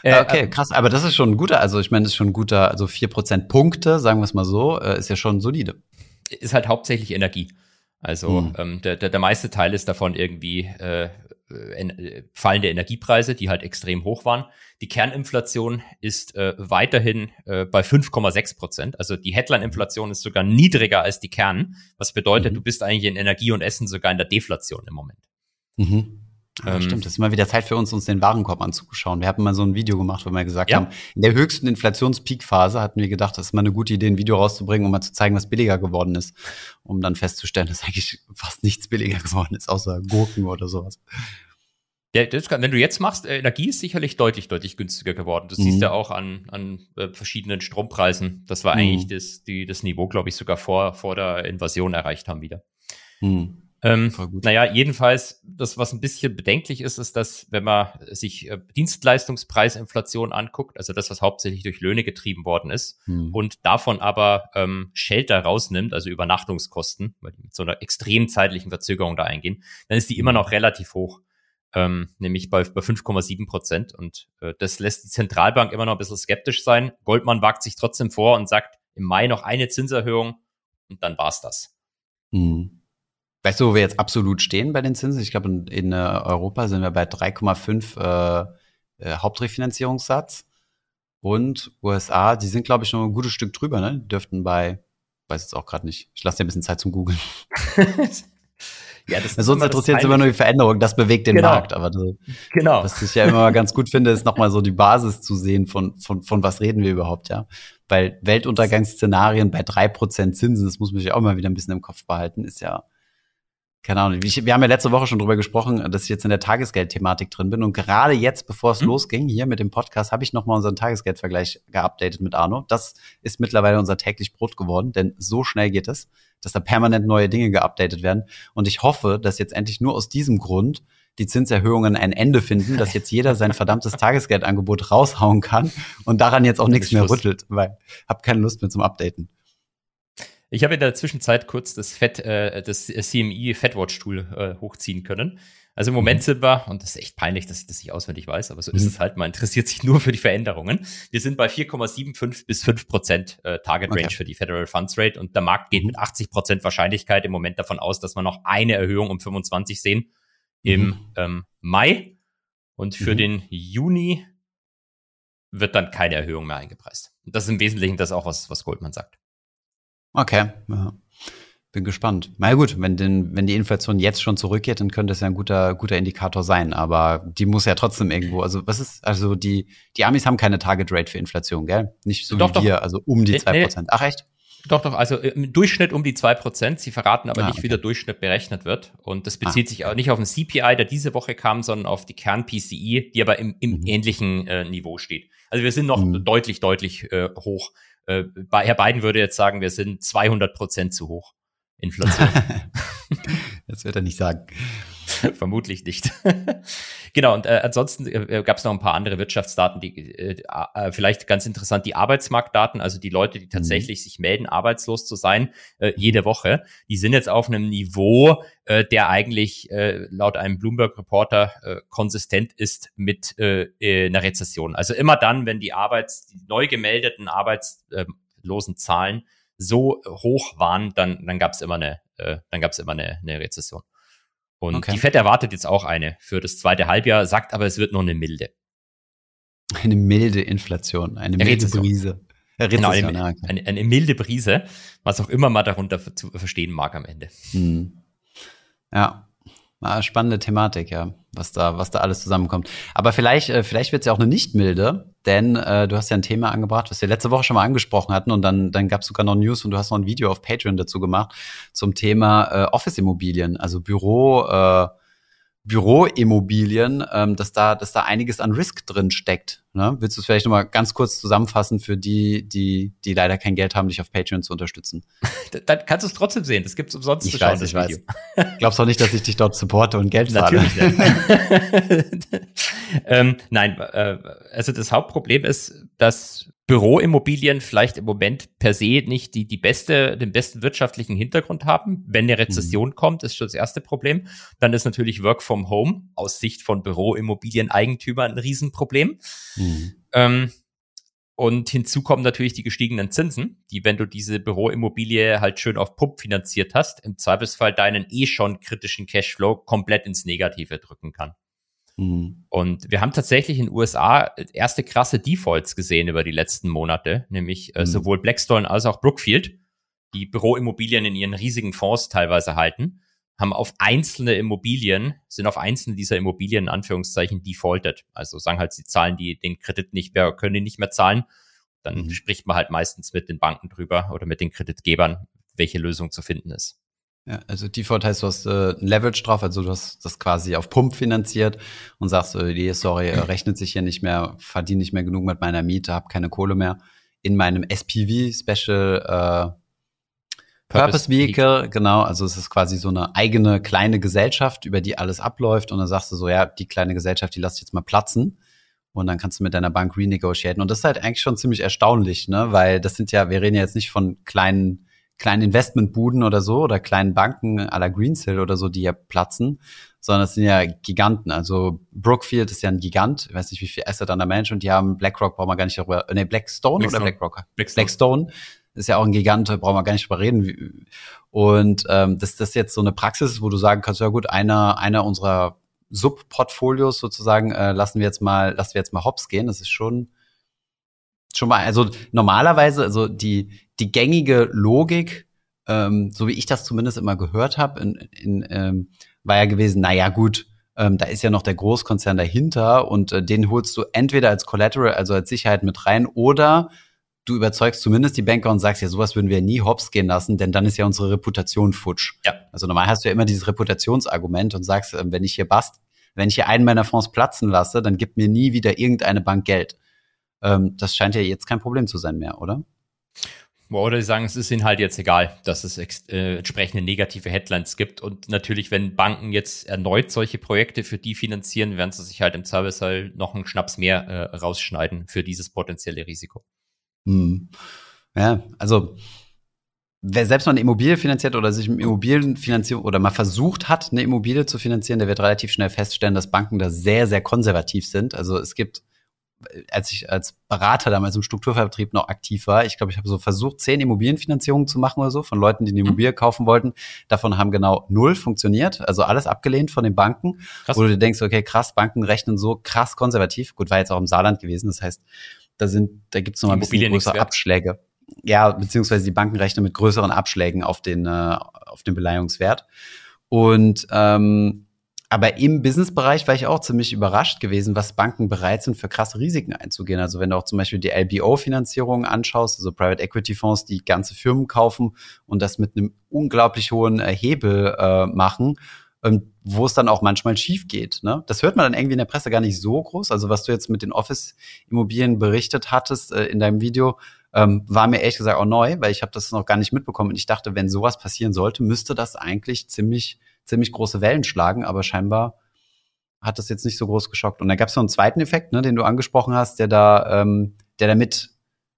A: Äh, okay, krass. Aber das ist schon ein guter, also ich meine, das ist schon ein guter, also vier Prozent Punkte, sagen wir es mal so, äh, ist ja schon solide.
B: Ist halt hauptsächlich Energie. Also hm. ähm, der, der, der meiste Teil ist davon irgendwie äh, äh, fallende Energiepreise, die halt extrem hoch waren. Die Kerninflation ist äh, weiterhin äh, bei 5,6 Prozent. Also die Headline-Inflation ist sogar niedriger als die Kern, was bedeutet, mhm. du bist eigentlich in Energie und Essen sogar in der Deflation im Moment.
A: Mhm. Ja, ähm, stimmt, das ist mal wieder Zeit für uns, uns den Warenkorb anzuschauen. Wir hatten mal so ein Video gemacht, wo wir gesagt ja. haben, in der höchsten Inflationspeakphase hatten wir gedacht, das ist mal eine gute Idee, ein Video rauszubringen, um mal zu zeigen, was billiger geworden ist, um dann festzustellen, dass eigentlich fast nichts billiger geworden ist, außer Gurken oder sowas.
B: Ja, kann, wenn du jetzt machst, äh, Energie ist sicherlich deutlich, deutlich günstiger geworden. Das mhm. siehst du ja auch an, an äh, verschiedenen Strompreisen. Das war mhm. eigentlich das, die, das Niveau, glaube ich, sogar vor, vor der Invasion erreicht haben wieder.
A: Mhm.
B: Ähm, naja, jedenfalls, das, was ein bisschen bedenklich ist, ist, dass, wenn man sich äh, Dienstleistungspreisinflation anguckt, also das, was hauptsächlich durch Löhne getrieben worden ist, hm. und davon aber ähm, Shelter rausnimmt, also Übernachtungskosten, weil die mit so einer extremen zeitlichen Verzögerung da eingehen, dann ist die immer hm. noch relativ hoch, ähm, nämlich bei, bei 5,7 Prozent. Und äh, das lässt die Zentralbank immer noch ein bisschen skeptisch sein. Goldman wagt sich trotzdem vor und sagt, im Mai noch eine Zinserhöhung und dann war's das.
A: Hm. Weißt du, wo wir jetzt absolut stehen bei den Zinsen? Ich glaube, in, in äh, Europa sind wir bei 3,5 äh, äh, Hauptrefinanzierungssatz. Und USA, die sind, glaube ich, noch ein gutes Stück drüber, ne? Die dürften bei, weiß jetzt auch gerade nicht. Ich lasse dir ein bisschen Zeit zum Googeln. ja, das ist Sonst interessiert es immer nur die Veränderung, das bewegt den genau. Markt. Aber das, genau. was ich ja immer ganz gut finde, ist nochmal so die Basis zu sehen, von, von, von was reden wir überhaupt, ja. Weil Weltuntergangsszenarien bei drei Prozent Zinsen, das muss man sich auch mal wieder ein bisschen im Kopf behalten, ist ja keine Ahnung, ich, wir haben ja letzte Woche schon drüber gesprochen, dass ich jetzt in der Tagesgeldthematik drin bin. Und gerade jetzt, bevor es hm. losging, hier mit dem Podcast, habe ich nochmal unseren Tagesgeldvergleich geupdatet mit Arno. Das ist mittlerweile unser täglich Brot geworden, denn so schnell geht es, dass da permanent neue Dinge geupdatet werden. Und ich hoffe, dass jetzt endlich nur aus diesem Grund die Zinserhöhungen ein Ende finden, dass jetzt jeder sein verdammtes Tagesgeldangebot raushauen kann und daran jetzt auch nichts mehr rüttelt, weil hab keine Lust mehr zum Updaten.
B: Ich habe in der Zwischenzeit kurz das Fett, äh, das CMI Fettwatch-Tool äh, hochziehen können. Also im Moment mhm. sind wir, und das ist echt peinlich, dass ich das nicht auswendig weiß, aber so mhm. ist es halt, man interessiert sich nur für die Veränderungen. Wir sind bei 4,75 bis 5 Prozent äh, Target Range okay. für die Federal Funds Rate und der Markt geht mhm. mit 80 Prozent Wahrscheinlichkeit im Moment davon aus, dass wir noch eine Erhöhung um 25 sehen im mhm. ähm, Mai. Und für mhm. den Juni wird dann keine Erhöhung mehr eingepreist. Und das ist im Wesentlichen das auch, was, was Goldman sagt.
A: Okay, ja. Bin gespannt. Na gut, wenn, den, wenn die Inflation jetzt schon zurückgeht, dann könnte es ja ein guter, guter Indikator sein. Aber die muss ja trotzdem irgendwo, also was ist, also die, die Amis haben keine Target Rate für Inflation, gell? Nicht so doch, wie wir, also um die zwei Prozent. Ach echt?
B: Doch, doch, also im Durchschnitt um die zwei Prozent. Sie verraten aber ah, nicht, okay. wie der Durchschnitt berechnet wird. Und das bezieht ah, sich auch nicht auf den CPI, der diese Woche kam, sondern auf die Kern-PCI, die aber im, im mhm. ähnlichen äh, Niveau steht. Also wir sind noch mhm. deutlich, deutlich äh, hoch äh, Herr Biden würde jetzt sagen, wir sind 200 Prozent zu hoch. Inflation.
A: das wird er nicht sagen.
B: Vermutlich nicht. genau, und äh, ansonsten äh, gab es noch ein paar andere Wirtschaftsdaten, die äh, äh, vielleicht ganz interessant, die Arbeitsmarktdaten, also die Leute, die mhm. tatsächlich mhm. sich melden, arbeitslos zu sein, äh, jede Woche, die sind jetzt auf einem Niveau, äh, der eigentlich äh, laut einem Bloomberg-Reporter äh, konsistent ist mit äh, äh, einer Rezession. Also immer dann, wenn die Arbeits, die neu gemeldeten arbeitslosen Zahlen so hoch waren, dann, dann gab es immer eine, äh, dann gab es immer eine, eine Rezession. Und okay. die Fed erwartet jetzt auch eine für das zweite Halbjahr, sagt aber, es wird nur eine milde.
A: Eine milde Inflation, eine milde Rezession. Brise.
B: Genau, eine, eine, eine, milde Brise, was auch immer man darunter zu verstehen mag am Ende.
A: Hm. Ja, Ah, spannende Thematik, ja, was da, was da alles zusammenkommt. Aber vielleicht, äh, vielleicht wird es ja auch eine nicht milde, denn äh, du hast ja ein Thema angebracht, was wir letzte Woche schon mal angesprochen hatten und dann, dann gab es sogar noch News und du hast noch ein Video auf Patreon dazu gemacht zum Thema äh, Office-Immobilien, also Büro, äh, Büroimmobilien, ähm, dass da, dass da einiges an Risk drin steckt. Ne? Willst du es vielleicht nochmal ganz kurz zusammenfassen für die, die, die leider kein Geld haben, dich auf Patreon zu unterstützen?
B: Dann kannst du es trotzdem sehen. Das gibt's umsonst
A: ich zu schauen, weiß, ich Video. Weiß. Glaubst du auch nicht, dass ich dich dort supporte und Geld
B: zahle? Natürlich nicht. ähm, nein, äh, also das Hauptproblem ist, dass Büroimmobilien vielleicht im Moment per se nicht die, die beste, den besten wirtschaftlichen Hintergrund haben. Wenn eine Rezession mhm. kommt, ist schon das erste Problem. Dann ist natürlich Work from Home aus Sicht von Büroimmobilien-Eigentümern ein Riesenproblem. Mhm. Ähm, und hinzu kommen natürlich die gestiegenen Zinsen, die, wenn du diese Büroimmobilie halt schön auf Pump finanziert hast, im Zweifelsfall deinen eh schon kritischen Cashflow komplett ins Negative drücken kann. Mhm. Und wir haben tatsächlich in den USA erste krasse Defaults gesehen über die letzten Monate, nämlich äh, mhm. sowohl Blackstone als auch Brookfield, die Büroimmobilien in ihren riesigen Fonds teilweise halten, haben auf einzelne Immobilien, sind auf einzelne dieser Immobilien in Anführungszeichen defaulted. Also sagen halt, sie zahlen die, den Kredit nicht mehr, können ihn nicht mehr zahlen. Dann mhm. spricht man halt meistens mit den Banken drüber oder mit den Kreditgebern, welche Lösung zu finden ist.
A: Ja, also Default heißt, du hast äh, ein Leverage drauf, also du hast das quasi auf Pump finanziert und sagst, äh, sorry, rechnet sich hier nicht mehr, verdiene nicht mehr genug mit meiner Miete, habe keine Kohle mehr. In meinem SPV, Special äh, Purpose Vehicle, genau. Also es ist quasi so eine eigene kleine Gesellschaft, über die alles abläuft. Und dann sagst du so, ja, die kleine Gesellschaft, die lass ich jetzt mal platzen. Und dann kannst du mit deiner Bank renegotiaten. Und das ist halt eigentlich schon ziemlich erstaunlich, ne? Weil das sind ja, wir reden ja jetzt nicht von kleinen, kleinen Investmentbuden oder so oder kleinen Banken à la Greensill oder so, die ja platzen, sondern es sind ja Giganten. Also Brookfield ist ja ein Gigant, ich weiß nicht, wie viel Asset an der Management die haben. BlackRock brauchen wir gar nicht darüber, nee, Blackstone, Blackstone. oder BlackRock? Blackstone. Blackstone ist ja auch ein Gigant, brauchen wir gar nicht drüber reden. Und ähm, dass das jetzt so eine Praxis ist, wo du sagen kannst, ja gut, einer, einer unserer Subportfolios sozusagen äh, lassen wir jetzt mal, lassen wir jetzt mal hops gehen. Das ist schon schon mal, also normalerweise, also die die gängige Logik, ähm, so wie ich das zumindest immer gehört habe, in, in, ähm, war ja gewesen, na ja gut, ähm, da ist ja noch der Großkonzern dahinter und äh, den holst du entweder als Collateral, also als Sicherheit mit rein, oder du überzeugst zumindest die Banker und sagst, ja, sowas würden wir nie hops gehen lassen, denn dann ist ja unsere Reputation futsch. Ja. Also normal hast du ja immer dieses Reputationsargument und sagst, ähm, wenn ich hier bast, wenn ich hier einen meiner Fonds platzen lasse, dann gibt mir nie wieder irgendeine Bank Geld. Ähm, das scheint ja jetzt kein Problem zu sein mehr, oder?
B: Oder sie sagen, es ist ihnen halt jetzt egal, dass es äh, entsprechende negative Headlines gibt. Und natürlich, wenn Banken jetzt erneut solche Projekte für die finanzieren, werden sie sich halt im Zweifelsfall noch einen Schnaps mehr äh, rausschneiden für dieses potenzielle Risiko.
A: Hm. Ja, also wer selbst mal eine Immobilie finanziert oder sich Immobilien finanziert oder mal versucht hat, eine Immobilie zu finanzieren, der wird relativ schnell feststellen, dass Banken da sehr, sehr konservativ sind. Also es gibt, als ich als Berater damals im Strukturvertrieb noch aktiv war, ich glaube, ich habe so versucht, zehn Immobilienfinanzierungen zu machen oder so von Leuten, die eine mhm. Immobilie kaufen wollten. Davon haben genau null funktioniert, also alles abgelehnt von den Banken, krass. wo du dir denkst, okay, krass, Banken rechnen so krass konservativ. Gut, war jetzt auch im Saarland gewesen, das heißt, da sind, da gibt's noch mal ein bisschen größere Abschläge. Ja, beziehungsweise die Banken rechnen mit größeren Abschlägen auf den, äh, auf den Beleihungswert. Und ähm, aber im Businessbereich war ich auch ziemlich überrascht gewesen, was Banken bereit sind, für krasse Risiken einzugehen. Also wenn du auch zum Beispiel die LBO-Finanzierung anschaust, also Private Equity Fonds, die ganze Firmen kaufen und das mit einem unglaublich hohen äh, Hebel äh, machen ähm, wo es dann auch manchmal schief geht. Ne? Das hört man dann irgendwie in der Presse gar nicht so groß. Also was du jetzt mit den Office-Immobilien berichtet hattest äh, in deinem Video, ähm, war mir ehrlich gesagt auch neu, weil ich habe das noch gar nicht mitbekommen. Und ich dachte, wenn sowas passieren sollte, müsste das eigentlich ziemlich, ziemlich große Wellen schlagen. Aber scheinbar hat das jetzt nicht so groß geschockt. Und da gab es noch einen zweiten Effekt, ne, den du angesprochen hast, der da, ähm, der damit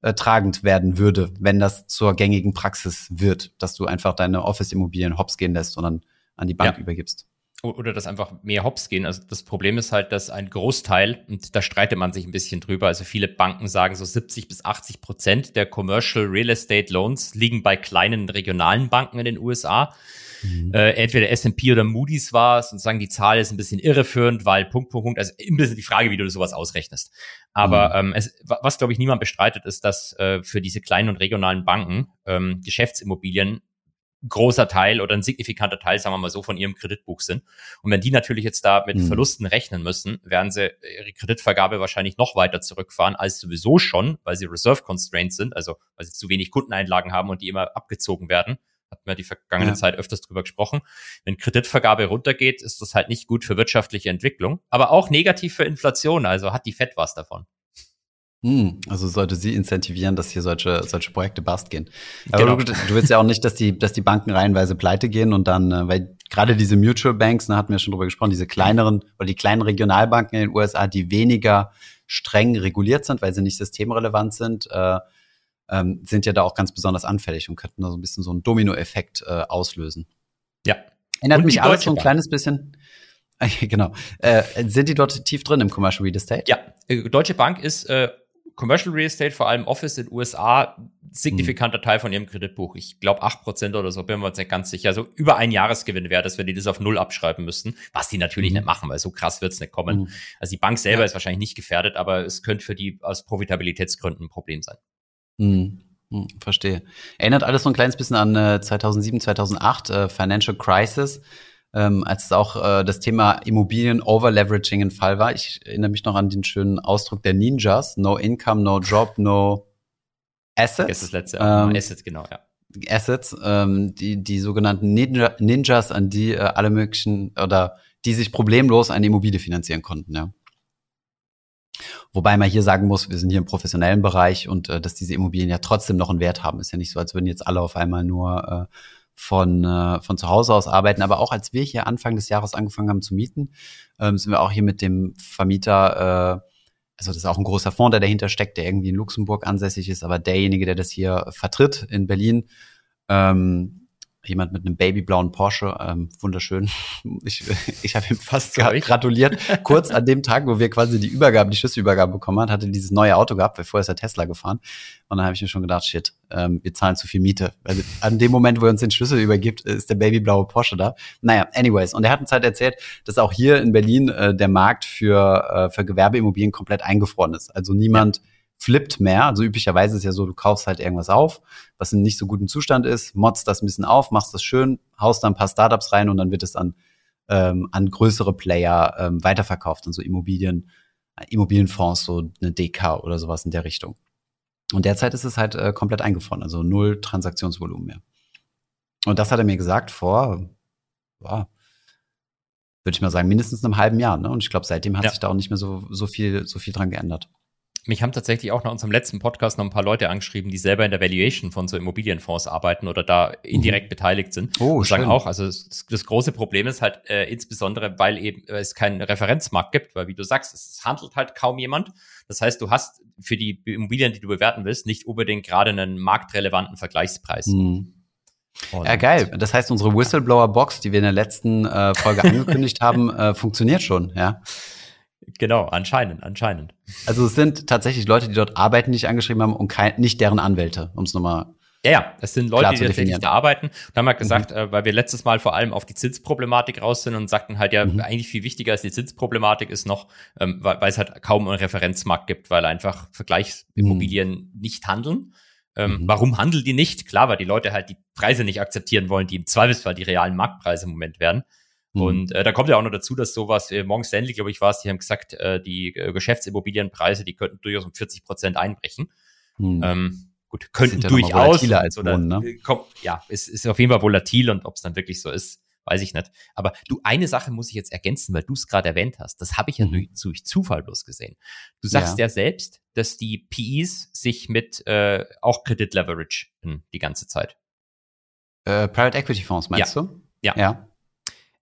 A: äh, tragend werden würde, wenn das zur gängigen Praxis wird, dass du einfach deine Office-Immobilien hops gehen lässt und dann an die Bank ja. übergibst.
B: Oder dass einfach mehr Hops gehen. Also das Problem ist halt, dass ein Großteil, und da streitet man sich ein bisschen drüber, also viele Banken sagen so 70 bis 80 Prozent der Commercial Real Estate Loans liegen bei kleinen regionalen Banken in den USA. Mhm. Äh, entweder S&P oder Moody's war sozusagen die Zahl ist ein bisschen irreführend, weil Punkt, Punkt, Punkt, also ein bisschen die Frage, wie du sowas ausrechnest. Aber mhm. ähm, es, was, glaube ich, niemand bestreitet, ist, dass äh, für diese kleinen und regionalen Banken ähm, Geschäftsimmobilien großer Teil oder ein signifikanter Teil, sagen wir mal so, von ihrem Kreditbuch sind. Und wenn die natürlich jetzt da mit mhm. Verlusten rechnen müssen, werden sie ihre Kreditvergabe wahrscheinlich noch weiter zurückfahren als sowieso schon, weil sie Reserve Constraints sind, also weil sie zu wenig Kundeneinlagen haben und die immer abgezogen werden. Hatten wir die vergangene ja. Zeit öfters drüber gesprochen. Wenn Kreditvergabe runtergeht, ist das halt nicht gut für wirtschaftliche Entwicklung, aber auch negativ für Inflation. Also hat die Fed was davon.
A: Hm, also sollte sie incentivieren, dass hier solche, solche Projekte bast gehen. Aber genau. du, du willst ja auch nicht, dass die, dass die Banken reihenweise pleite gehen und dann, äh, weil gerade diese Mutual Banks, da hatten wir schon drüber gesprochen, diese kleineren oder die kleinen Regionalbanken in den USA, die weniger streng reguliert sind, weil sie nicht systemrelevant sind, äh, ähm, sind ja da auch ganz besonders anfällig und könnten da so ein bisschen so einen Dominoeffekt äh, auslösen.
B: Ja.
A: Erinnert und mich alles so ein kleines bisschen. genau. Äh, sind die dort tief drin im Commercial Real Estate?
B: Ja, äh, Deutsche Bank ist äh, Commercial Real Estate, vor allem Office in den USA, signifikanter Teil von ihrem Kreditbuch. Ich glaube 8% oder so, bin mir jetzt nicht ganz sicher. Also über ein Jahresgewinn wäre das, wenn die das auf Null abschreiben müssten, was die natürlich mhm. nicht machen, weil so krass wird's nicht kommen. Mhm. Also die Bank selber ja. ist wahrscheinlich nicht gefährdet, aber es könnte für die aus Profitabilitätsgründen ein Problem sein.
A: Mhm. mhm. Verstehe. Erinnert alles so ein kleines bisschen an äh, 2007, 2008, äh, Financial Crisis ähm, als es auch äh, das Thema Immobilien-Overleveraging ein Fall war. Ich erinnere mich noch an den schönen Ausdruck der Ninjas. No income, no job, no assets.
B: Das ist das letzte. Ähm, Assets, genau, ja.
A: Assets, ähm, die, die sogenannten Ninja, Ninjas, an die äh, alle möglichen oder die sich problemlos eine Immobilie finanzieren konnten, ja. Wobei man hier sagen muss, wir sind hier im professionellen Bereich und äh, dass diese Immobilien ja trotzdem noch einen Wert haben. Ist ja nicht so, als würden jetzt alle auf einmal nur äh, von, äh, von zu Hause aus arbeiten. Aber auch als wir hier Anfang des Jahres angefangen haben zu mieten, ähm, sind wir auch hier mit dem Vermieter, äh, also das ist auch ein großer Fonds, der dahinter steckt, der irgendwie in Luxemburg ansässig ist, aber derjenige, der das hier vertritt in Berlin, ähm, jemand mit einem babyblauen Porsche, ähm, wunderschön. Ich, ich habe ihm fast gratuliert. Kurz an dem Tag, wo wir quasi die Übergabe, die Schlüsselübergabe bekommen hat, hatte dieses neue Auto gehabt, weil vorher ist er Tesla gefahren. Und dann habe ich mir schon gedacht, shit, ähm, wir zahlen zu viel Miete. Weil an dem Moment, wo er uns den Schlüssel übergibt, ist der babyblaue Porsche da. Naja, anyways. Und er hat uns halt erzählt, dass auch hier in Berlin äh, der Markt für, äh, für Gewerbeimmobilien komplett eingefroren ist. Also niemand ja flippt mehr. Also üblicherweise ist ja so, du kaufst halt irgendwas auf, was in nicht so gutem Zustand ist, modst das ein bisschen auf, machst das schön, haust dann ein paar Startups rein und dann wird es an, ähm, an größere Player ähm, weiterverkauft, an so Immobilien, Immobilienfonds, so eine DK oder sowas in der Richtung. Und derzeit ist es halt äh, komplett eingefroren, also null Transaktionsvolumen mehr. Und das hat er mir gesagt vor, ja, würde ich mal sagen, mindestens einem halben Jahr. Ne? Und ich glaube, seitdem hat ja. sich da auch nicht mehr so, so viel, so viel dran geändert
B: mich haben tatsächlich auch nach unserem letzten Podcast noch ein paar Leute angeschrieben, die selber in der Valuation von so Immobilienfonds arbeiten oder da indirekt mhm. beteiligt sind. Oh, und sagen auch, also das, das, große Problem ist halt äh, insbesondere, weil eben äh, es keinen Referenzmarkt gibt, weil wie du sagst, es handelt halt kaum jemand. Das heißt, du hast für die Immobilien, die du bewerten willst, nicht unbedingt gerade einen marktrelevanten Vergleichspreis.
A: Mhm. ja, geil. Das heißt, unsere Whistleblower-Box, die wir in der letzten äh, Folge angekündigt haben, äh, funktioniert schon, ja.
B: Genau, anscheinend, anscheinend.
A: Also es sind tatsächlich Leute, die dort arbeiten, die ich angeschrieben haben und kein, nicht deren Anwälte, um es nochmal
B: ja, ja, es sind Leute, die tatsächlich da arbeiten. Und haben halt gesagt, mhm. äh, weil wir letztes Mal vor allem auf die Zinsproblematik raus sind und sagten halt, ja, mhm. eigentlich viel wichtiger als die Zinsproblematik ist noch, ähm, weil, weil es halt kaum einen Referenzmarkt gibt, weil einfach Vergleichsimmobilien mhm. nicht handeln. Ähm, mhm. Warum handeln die nicht? Klar, weil die Leute halt die Preise nicht akzeptieren wollen, die im Zweifelsfall die realen Marktpreise im Moment werden. Mhm. Und äh, da kommt ja auch noch dazu, dass sowas, äh, Morgan Stanley, glaube ich, war es, die haben gesagt, äh, die äh, Geschäftsimmobilienpreise, die könnten durchaus um 40 Prozent einbrechen. Mhm. Ähm, gut, könnten ja durchaus.
A: Als oder, Wohnen, ne?
B: Äh, kommt, ja, es ist auf jeden Fall volatil und ob es dann wirklich so ist, weiß ich nicht. Aber du, eine Sache muss ich jetzt ergänzen, weil du es gerade erwähnt hast. Das habe ich ja mhm. durch, Zufall bloß gesehen. Du sagst ja. ja selbst, dass die PEs sich mit äh, auch Kredit-Leverage die ganze Zeit.
A: Äh, Private Equity Fonds, meinst
B: ja.
A: du?
B: Ja. ja.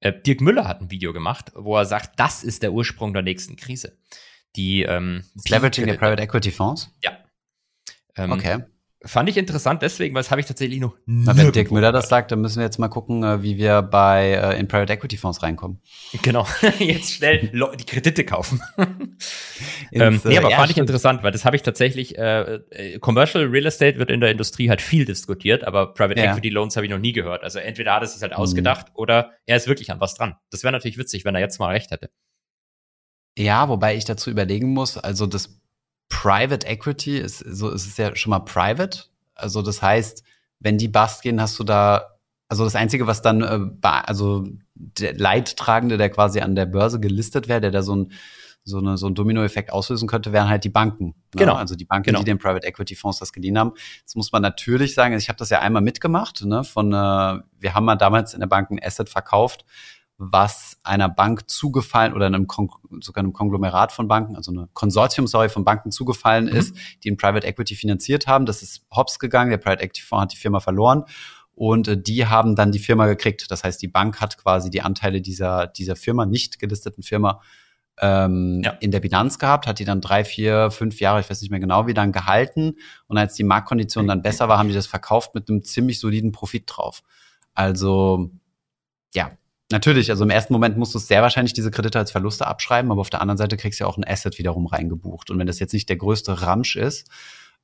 B: Äh, Dirk Müller hat ein Video gemacht, wo er sagt, das ist der Ursprung der nächsten Krise. Die ähm,
A: Leveraging der Private Equity Fonds?
B: Ja.
A: Ähm, okay.
B: Fand ich interessant deswegen, weil das habe ich tatsächlich noch
A: nie. Wenn Dirk Müller das sagt, dann müssen wir jetzt mal gucken, äh, wie wir bei äh, in Private Equity Fonds reinkommen.
B: Genau, jetzt schnell die Kredite kaufen. ähm, nee, aber ja, fand ich interessant, weil das habe ich tatsächlich, äh, äh, Commercial Real Estate wird in der Industrie halt viel diskutiert, aber Private ja. Equity Loans habe ich noch nie gehört. Also entweder hat er sich halt mhm. ausgedacht oder er ist wirklich an was dran. Das wäre natürlich witzig, wenn er jetzt mal recht hätte.
A: Ja, wobei ich dazu überlegen muss, also das Private Equity ist so, es ist ja schon mal private. Also das heißt, wenn die bust gehen, hast du da, also das Einzige, was dann, äh, also der Leidtragende, der quasi an der Börse gelistet wäre, der da so ein so, eine, so ein Dominoeffekt auslösen könnte, wären halt die Banken. Ne?
B: Genau.
A: Also die Banken,
B: genau.
A: die den Private Equity Fonds das geliehen haben. Jetzt muss man natürlich sagen, ich habe das ja einmal mitgemacht. Ne, von, äh, wir haben mal damals in der Bank ein Asset verkauft, was einer Bank zugefallen oder einem Kon sogar einem Konglomerat von Banken, also eine Konsortium, sorry, von Banken zugefallen mhm. ist, die in Private Equity finanziert haben. Das ist hops gegangen, der Private Equity Fonds hat die Firma verloren und äh, die haben dann die Firma gekriegt. Das heißt, die Bank hat quasi die Anteile dieser, dieser Firma, nicht gelisteten Firma, ähm, ja. in der Bilanz gehabt, hat die dann drei, vier, fünf Jahre, ich weiß nicht mehr genau, wie dann gehalten. Und als die Marktkondition dann besser war, haben die das verkauft mit einem ziemlich soliden Profit drauf. Also ja, Natürlich, also im ersten Moment musst du sehr wahrscheinlich diese Kredite als Verluste abschreiben, aber auf der anderen Seite kriegst du ja auch ein Asset wiederum reingebucht. Und wenn das jetzt nicht der größte Ramsch ist,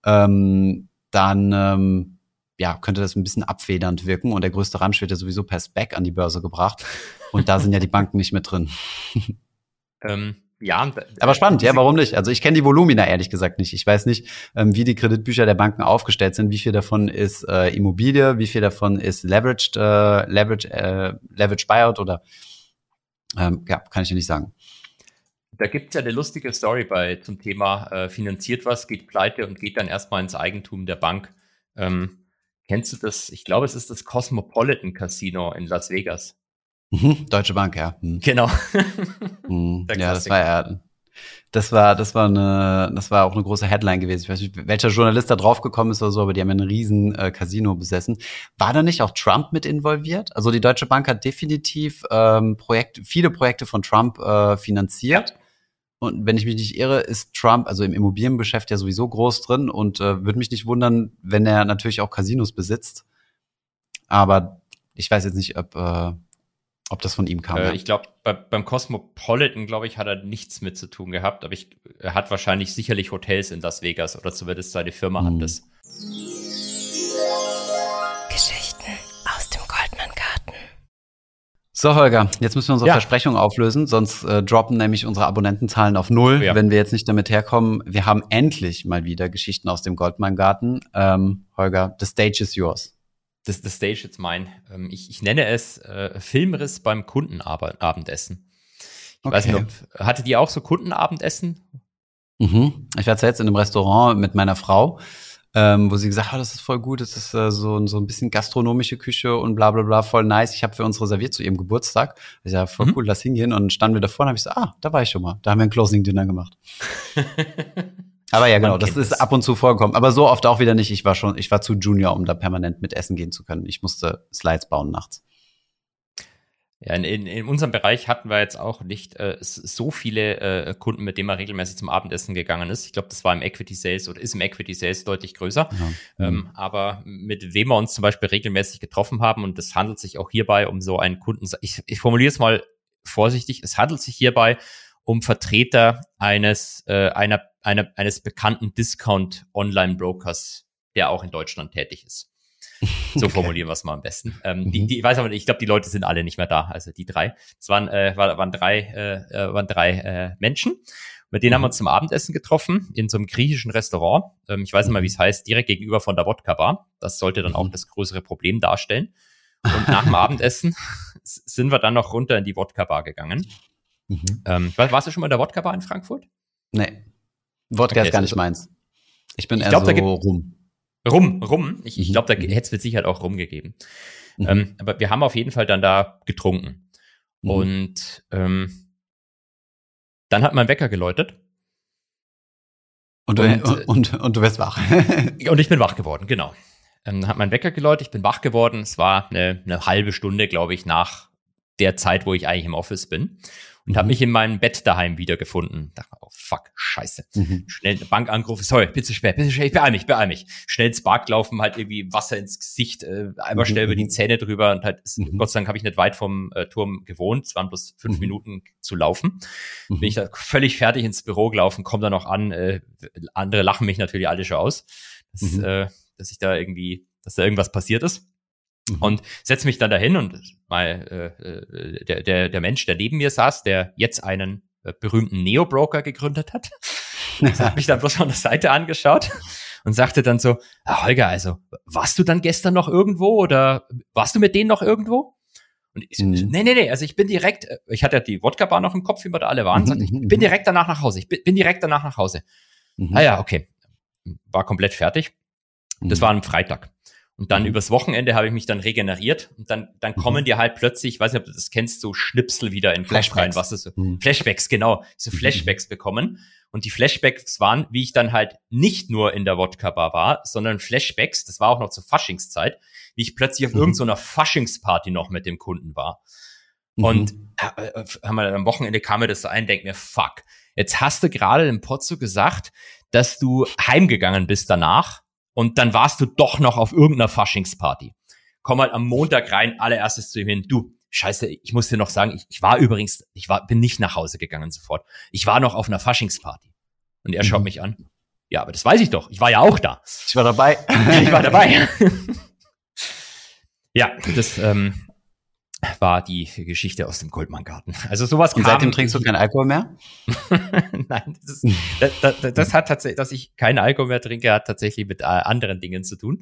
A: ähm, dann ähm, ja, könnte das ein bisschen abfedernd wirken. Und der größte Ramsch wird ja sowieso per Spec an die Börse gebracht. Und da sind ja die Banken nicht mit drin.
B: ähm, ja,
A: aber spannend, ja, warum nicht? Also ich kenne die Volumina ehrlich gesagt nicht. Ich weiß nicht, ähm, wie die Kreditbücher der Banken aufgestellt sind, wie viel davon ist äh, Immobilie, wie viel davon ist leveraged, äh, leverage, äh, leverage Buyout oder ähm, ja, kann ich dir nicht sagen.
B: Da gibt es ja eine lustige Story bei zum Thema äh, finanziert was, geht pleite und geht dann erstmal ins Eigentum der Bank. Ähm, kennst du das? Ich glaube, es ist das Cosmopolitan Casino in Las Vegas.
A: Mhm, Deutsche Bank, ja.
B: Mhm. Genau.
A: Mhm. Ja, das war ja. Das war, das war eine, das war auch eine große Headline gewesen. Ich weiß nicht, welcher Journalist da draufgekommen ist oder so, aber die haben einen riesen äh, Casino besessen. War da nicht auch Trump mit involviert? Also die Deutsche Bank hat definitiv ähm, Projekte, viele Projekte von Trump äh, finanziert. Und wenn ich mich nicht irre, ist Trump also im Immobiliengeschäft ja sowieso groß drin und äh, würde mich nicht wundern, wenn er natürlich auch Casinos besitzt. Aber ich weiß jetzt nicht, ob äh, ob das von ihm kam.
B: Äh,
A: ja.
B: Ich glaube, bei, beim Cosmopolitan, glaube ich, hat er nichts mit zu tun gehabt, aber ich, er hat wahrscheinlich sicherlich Hotels in Las Vegas oder zumindest seine Firma mhm. hat das.
C: Geschichten aus dem Goldman-Garten.
A: So, Holger, jetzt müssen wir unsere ja. Versprechung auflösen, sonst äh, droppen nämlich unsere Abonnentenzahlen auf null, ja. wenn wir jetzt nicht damit herkommen. Wir haben endlich mal wieder Geschichten aus dem Goldman-Garten. Ähm, Holger, the stage is yours
B: das, das Stage jetzt mein. Ähm, ich, ich nenne es äh, Filmriss beim Kundenabendessen. Ich okay. weiß nicht, ob, hatte die auch so Kundenabendessen?
A: Mhm. Ich war jetzt in einem Restaurant mit meiner Frau, ähm, wo sie gesagt hat, oh, das ist voll gut, das ist äh, so, so ein bisschen gastronomische Küche und bla bla bla, voll nice. Ich habe für uns reserviert zu ihrem Geburtstag. Ich sag, voll mhm. cool, lass hingehen. Und dann standen wir davor und habe ich so, ah, da war ich schon mal. Da haben wir ein Closing Dinner gemacht. Aber ja, genau, das ist ab und zu vorgekommen. Aber so oft auch wieder nicht. Ich war schon, ich war zu Junior, um da permanent mit essen gehen zu können. Ich musste Slides bauen nachts.
B: Ja, in, in, unserem Bereich hatten wir jetzt auch nicht äh, so viele äh, Kunden, mit denen man regelmäßig zum Abendessen gegangen ist. Ich glaube, das war im Equity Sales oder ist im Equity Sales deutlich größer. Ja. Ähm, mhm. aber mit wem wir uns zum Beispiel regelmäßig getroffen haben, und es handelt sich auch hierbei um so einen Kunden, ich, ich formuliere es mal vorsichtig, es handelt sich hierbei um Vertreter eines, äh, einer einer, eines bekannten Discount-Online-Brokers, der auch in Deutschland tätig ist. So okay. formulieren wir es mal am besten. Ähm, mhm. die, die, ich weiß aber, ich glaube, die Leute sind alle nicht mehr da, also die drei. Es waren, äh, waren drei, äh, äh, waren drei äh, Menschen. Mit denen mhm. haben wir uns zum Abendessen getroffen in so einem griechischen Restaurant. Ähm, ich weiß nicht mal, wie es heißt, direkt gegenüber von der Wodka-Bar. Das sollte dann auch mhm. das größere Problem darstellen. Und nach dem Abendessen sind wir dann noch runter in die Wodka-Bar gegangen. Mhm. Ähm, warst du schon mal in der Wodka-Bar in Frankfurt?
A: Nee. Wodka okay, ist gar nicht meins. Ich bin ich eher glaub, so da
B: rum. Rum, rum. Ich, ich mhm. glaube, da hätte es mit Sicherheit auch rumgegeben. Mhm. Ähm, aber wir haben auf jeden Fall dann da getrunken. Mhm. Und ähm, dann hat mein Wecker geläutet.
A: Und du, und, äh, und, und du wirst wach.
B: und ich bin wach geworden, genau. Ähm, dann hat mein Wecker geläutet, ich bin wach geworden. Es war eine, eine halbe Stunde, glaube ich, nach der Zeit, wo ich eigentlich im Office bin und habe mhm. mich in meinem Bett daheim wiedergefunden. Dachte, oh fuck, scheiße. Mhm. Schnell eine Bank angerufen, sorry, bitte spät, bitte schnell, ich beeil mich, beeil mich. Schnell ins Bad laufen, halt irgendwie Wasser ins Gesicht, äh, einmal mhm. schnell über die mhm. Zähne drüber und halt, mhm. Gott sei Dank habe ich nicht weit vom äh, Turm gewohnt, es waren bloß fünf mhm. Minuten zu laufen. Bin ich da völlig fertig ins Büro gelaufen, komme da noch an, äh, andere lachen mich natürlich alle schon aus, dass, äh, dass ich da irgendwie, dass da irgendwas passiert ist. Mhm. Und setze mich dann dahin und mal äh, äh, der, der, der Mensch, der neben mir saß, der jetzt einen äh, berühmten Neo-Broker gegründet hat, hat mich dann bloß von der Seite angeschaut und sagte dann so, ah, Holger, also warst du dann gestern noch irgendwo oder warst du mit denen noch irgendwo? Und ich, mhm. nee, nee, nee, also ich bin direkt, äh, ich hatte ja die Wodka-Bar noch im Kopf, wie wir da alle waren, mhm. ich bin direkt danach nach Hause, ich bin, bin direkt danach nach Hause. Mhm. Ah ja, okay. War komplett fertig. Das mhm. war ein Freitag. Und dann mhm. übers Wochenende habe ich mich dann regeneriert und dann, dann mhm. kommen dir halt plötzlich, ich weiß nicht, ob du das kennst, so Schnipsel wieder in Flashbacks rein, was ist so, mhm. Flashbacks, genau, so mhm. Flashbacks bekommen. Und die Flashbacks waren, wie ich dann halt nicht nur in der Wodka-Bar war, sondern Flashbacks, das war auch noch zur Faschingszeit, wie ich plötzlich auf mhm. irgendeiner Faschingsparty noch mit dem Kunden war. Mhm. Und äh, äh, haben wir am Wochenende kam mir das so ein, denk mir, fuck, jetzt hast du gerade im Pozzo gesagt, dass du heimgegangen bist danach und dann warst du doch noch auf irgendeiner Faschingsparty. Komm halt am Montag rein, allererstes zu ihm hin, du, scheiße, ich muss dir noch sagen, ich, ich war übrigens, ich war, bin nicht nach Hause gegangen sofort. Ich war noch auf einer Faschingsparty. Und er schaut mhm. mich an. Ja, aber das weiß ich doch. Ich war ja auch da.
A: Ich war dabei.
B: ich war dabei. ja, das, ähm, war die Geschichte aus dem Goldmann-Garten. Also sowas
A: Und seitdem trinkst du keinen Alkohol mehr?
B: Nein, das, ist, das, das, das, hat tatsächlich, dass ich keinen Alkohol mehr trinke, hat tatsächlich mit äh, anderen Dingen zu tun.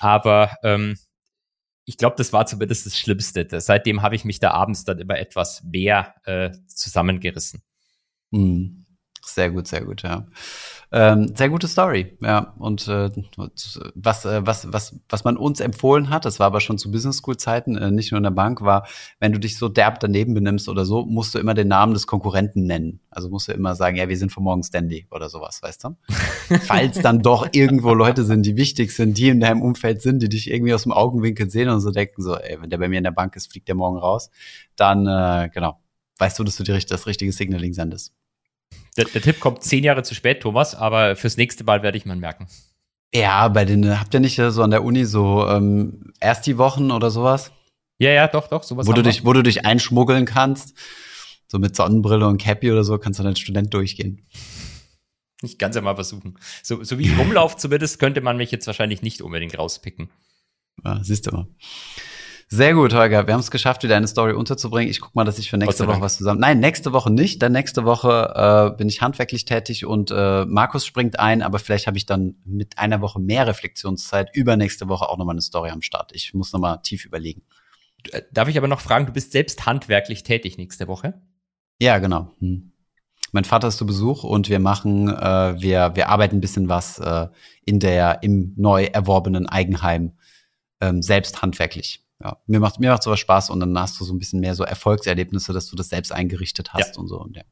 B: Aber ähm, ich glaube, das war zumindest das Schlimmste. Seitdem habe ich mich da abends dann immer etwas mehr äh, zusammengerissen.
A: Mhm. Sehr gut, sehr gut, ja. Ähm, sehr gute Story, ja. Und äh, was, äh, was, was, was man uns empfohlen hat, das war aber schon zu Business School Zeiten, äh, nicht nur in der Bank, war, wenn du dich so derb daneben benimmst oder so, musst du immer den Namen des Konkurrenten nennen. Also musst du immer sagen, ja, wir sind von Morgan Stanley oder sowas, weißt du? Falls dann doch irgendwo Leute sind, die wichtig sind, die in deinem Umfeld sind, die dich irgendwie aus dem Augenwinkel sehen und so denken, so, ey, wenn der bei mir in der Bank ist, fliegt der morgen raus, dann, äh, genau, weißt du, dass du dir das richtige Signaling sendest.
B: Der, der, Tipp kommt zehn Jahre zu spät, Thomas, aber fürs nächste Mal werde ich mal merken.
A: Ja, bei den, habt ihr nicht so an der Uni so ähm, erst die Wochen oder sowas?
B: Ja, ja, doch, doch, sowas.
A: Wo du, dich, wo du dich einschmuggeln kannst. So mit Sonnenbrille und Cappy oder so kannst du dann als Student durchgehen.
B: Ich kann es ja mal versuchen. So, so wie ich rumlaufe zumindest, könnte man mich jetzt wahrscheinlich nicht unbedingt rauspicken.
A: Ja, siehst du mal. Sehr gut, Holger. Wir haben es geschafft, wieder eine Story unterzubringen. Ich guck mal, dass ich für nächste Woche was zusammen. Nein, nächste Woche nicht. Denn nächste Woche äh, bin ich handwerklich tätig und äh, Markus springt ein, aber vielleicht habe ich dann mit einer Woche mehr Reflexionszeit übernächste Woche auch nochmal eine Story am Start. Ich muss nochmal tief überlegen.
B: Äh, darf ich aber noch fragen, du bist selbst handwerklich tätig nächste Woche?
A: Ja, genau. Hm. Mein Vater ist zu Besuch und wir machen, äh, wir, wir arbeiten ein bisschen was äh, in der, im neu erworbenen Eigenheim ähm, selbst handwerklich ja, mir macht mir macht sowas Spaß und dann hast du so ein bisschen mehr so Erfolgserlebnisse, dass du das selbst eingerichtet hast ja. und so und ja.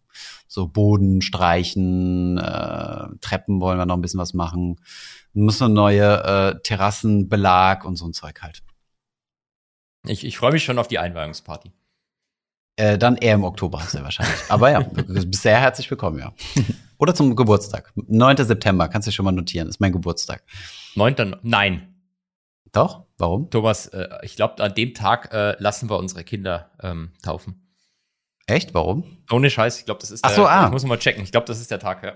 A: so Boden streichen, äh, Treppen wollen wir noch ein bisschen was machen, müssen eine neue äh, Terrassenbelag und so ein Zeug halt.
B: Ich, ich freue mich schon auf die Einweihungsparty.
A: Äh, dann eher im Oktober sehr wahrscheinlich. Aber ja, du bist sehr herzlich willkommen, ja. Oder zum Geburtstag. 9. September, kannst du schon mal notieren, ist mein Geburtstag.
B: 9. Nein.
A: Doch? Warum?
B: Thomas, äh, ich glaube, an dem Tag äh, lassen wir unsere Kinder ähm, taufen.
A: Echt? Warum?
B: Ohne Scheiß, ich glaube, das ist
A: der, Ach so, ah.
B: Ich muss mal checken. Ich glaube, das ist der Tag, ja.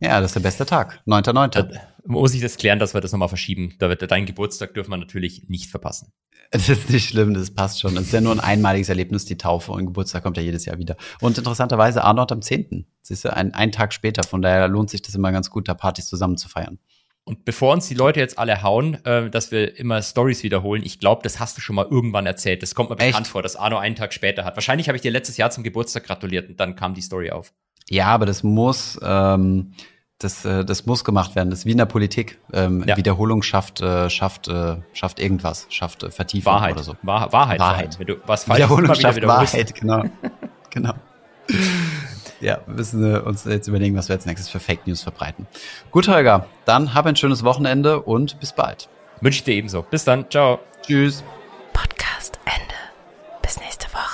A: Ja, das ist der beste Tag. 9.9.
B: Äh, muss ich das klären, dass wir das nochmal verschieben. Da wird, deinen Geburtstag dürfen wir natürlich nicht verpassen.
A: Es ist nicht schlimm, das passt schon. Es ist ja nur ein einmaliges Erlebnis, die Taufe und Geburtstag kommt ja jedes Jahr wieder. Und interessanterweise Arnold am 10. Siehst du, ein, ein Tag später. Von daher lohnt sich das immer ganz gut, da Partys zusammen zu feiern.
B: Und bevor uns die Leute jetzt alle hauen, äh, dass wir immer Stories wiederholen, ich glaube, das hast du schon mal irgendwann erzählt. Das kommt mir Echt? bekannt vor, dass Arno einen Tag später hat. Wahrscheinlich habe ich dir letztes Jahr zum Geburtstag gratuliert und dann kam die Story auf.
A: Ja, aber das muss, ähm, das, äh, das muss gemacht werden. Das ist wie in der Politik. Ähm, ja. Wiederholung schafft, äh, schafft, äh, schafft irgendwas, schafft äh, Vertiefung
B: Wahrheit.
A: oder so.
B: Wahr, Wahrheit.
A: Wahrheit.
B: Wenn du
A: was falsch Wiederholung schafft Wahrheit, genau. genau ja, müssen wir uns jetzt überlegen, was wir als nächstes für Fake News verbreiten. Gut, Holger, dann hab ein schönes Wochenende und bis bald.
B: Wünsche ich dir ebenso. Bis dann. Ciao.
A: Tschüss. Podcast Ende. Bis nächste Woche.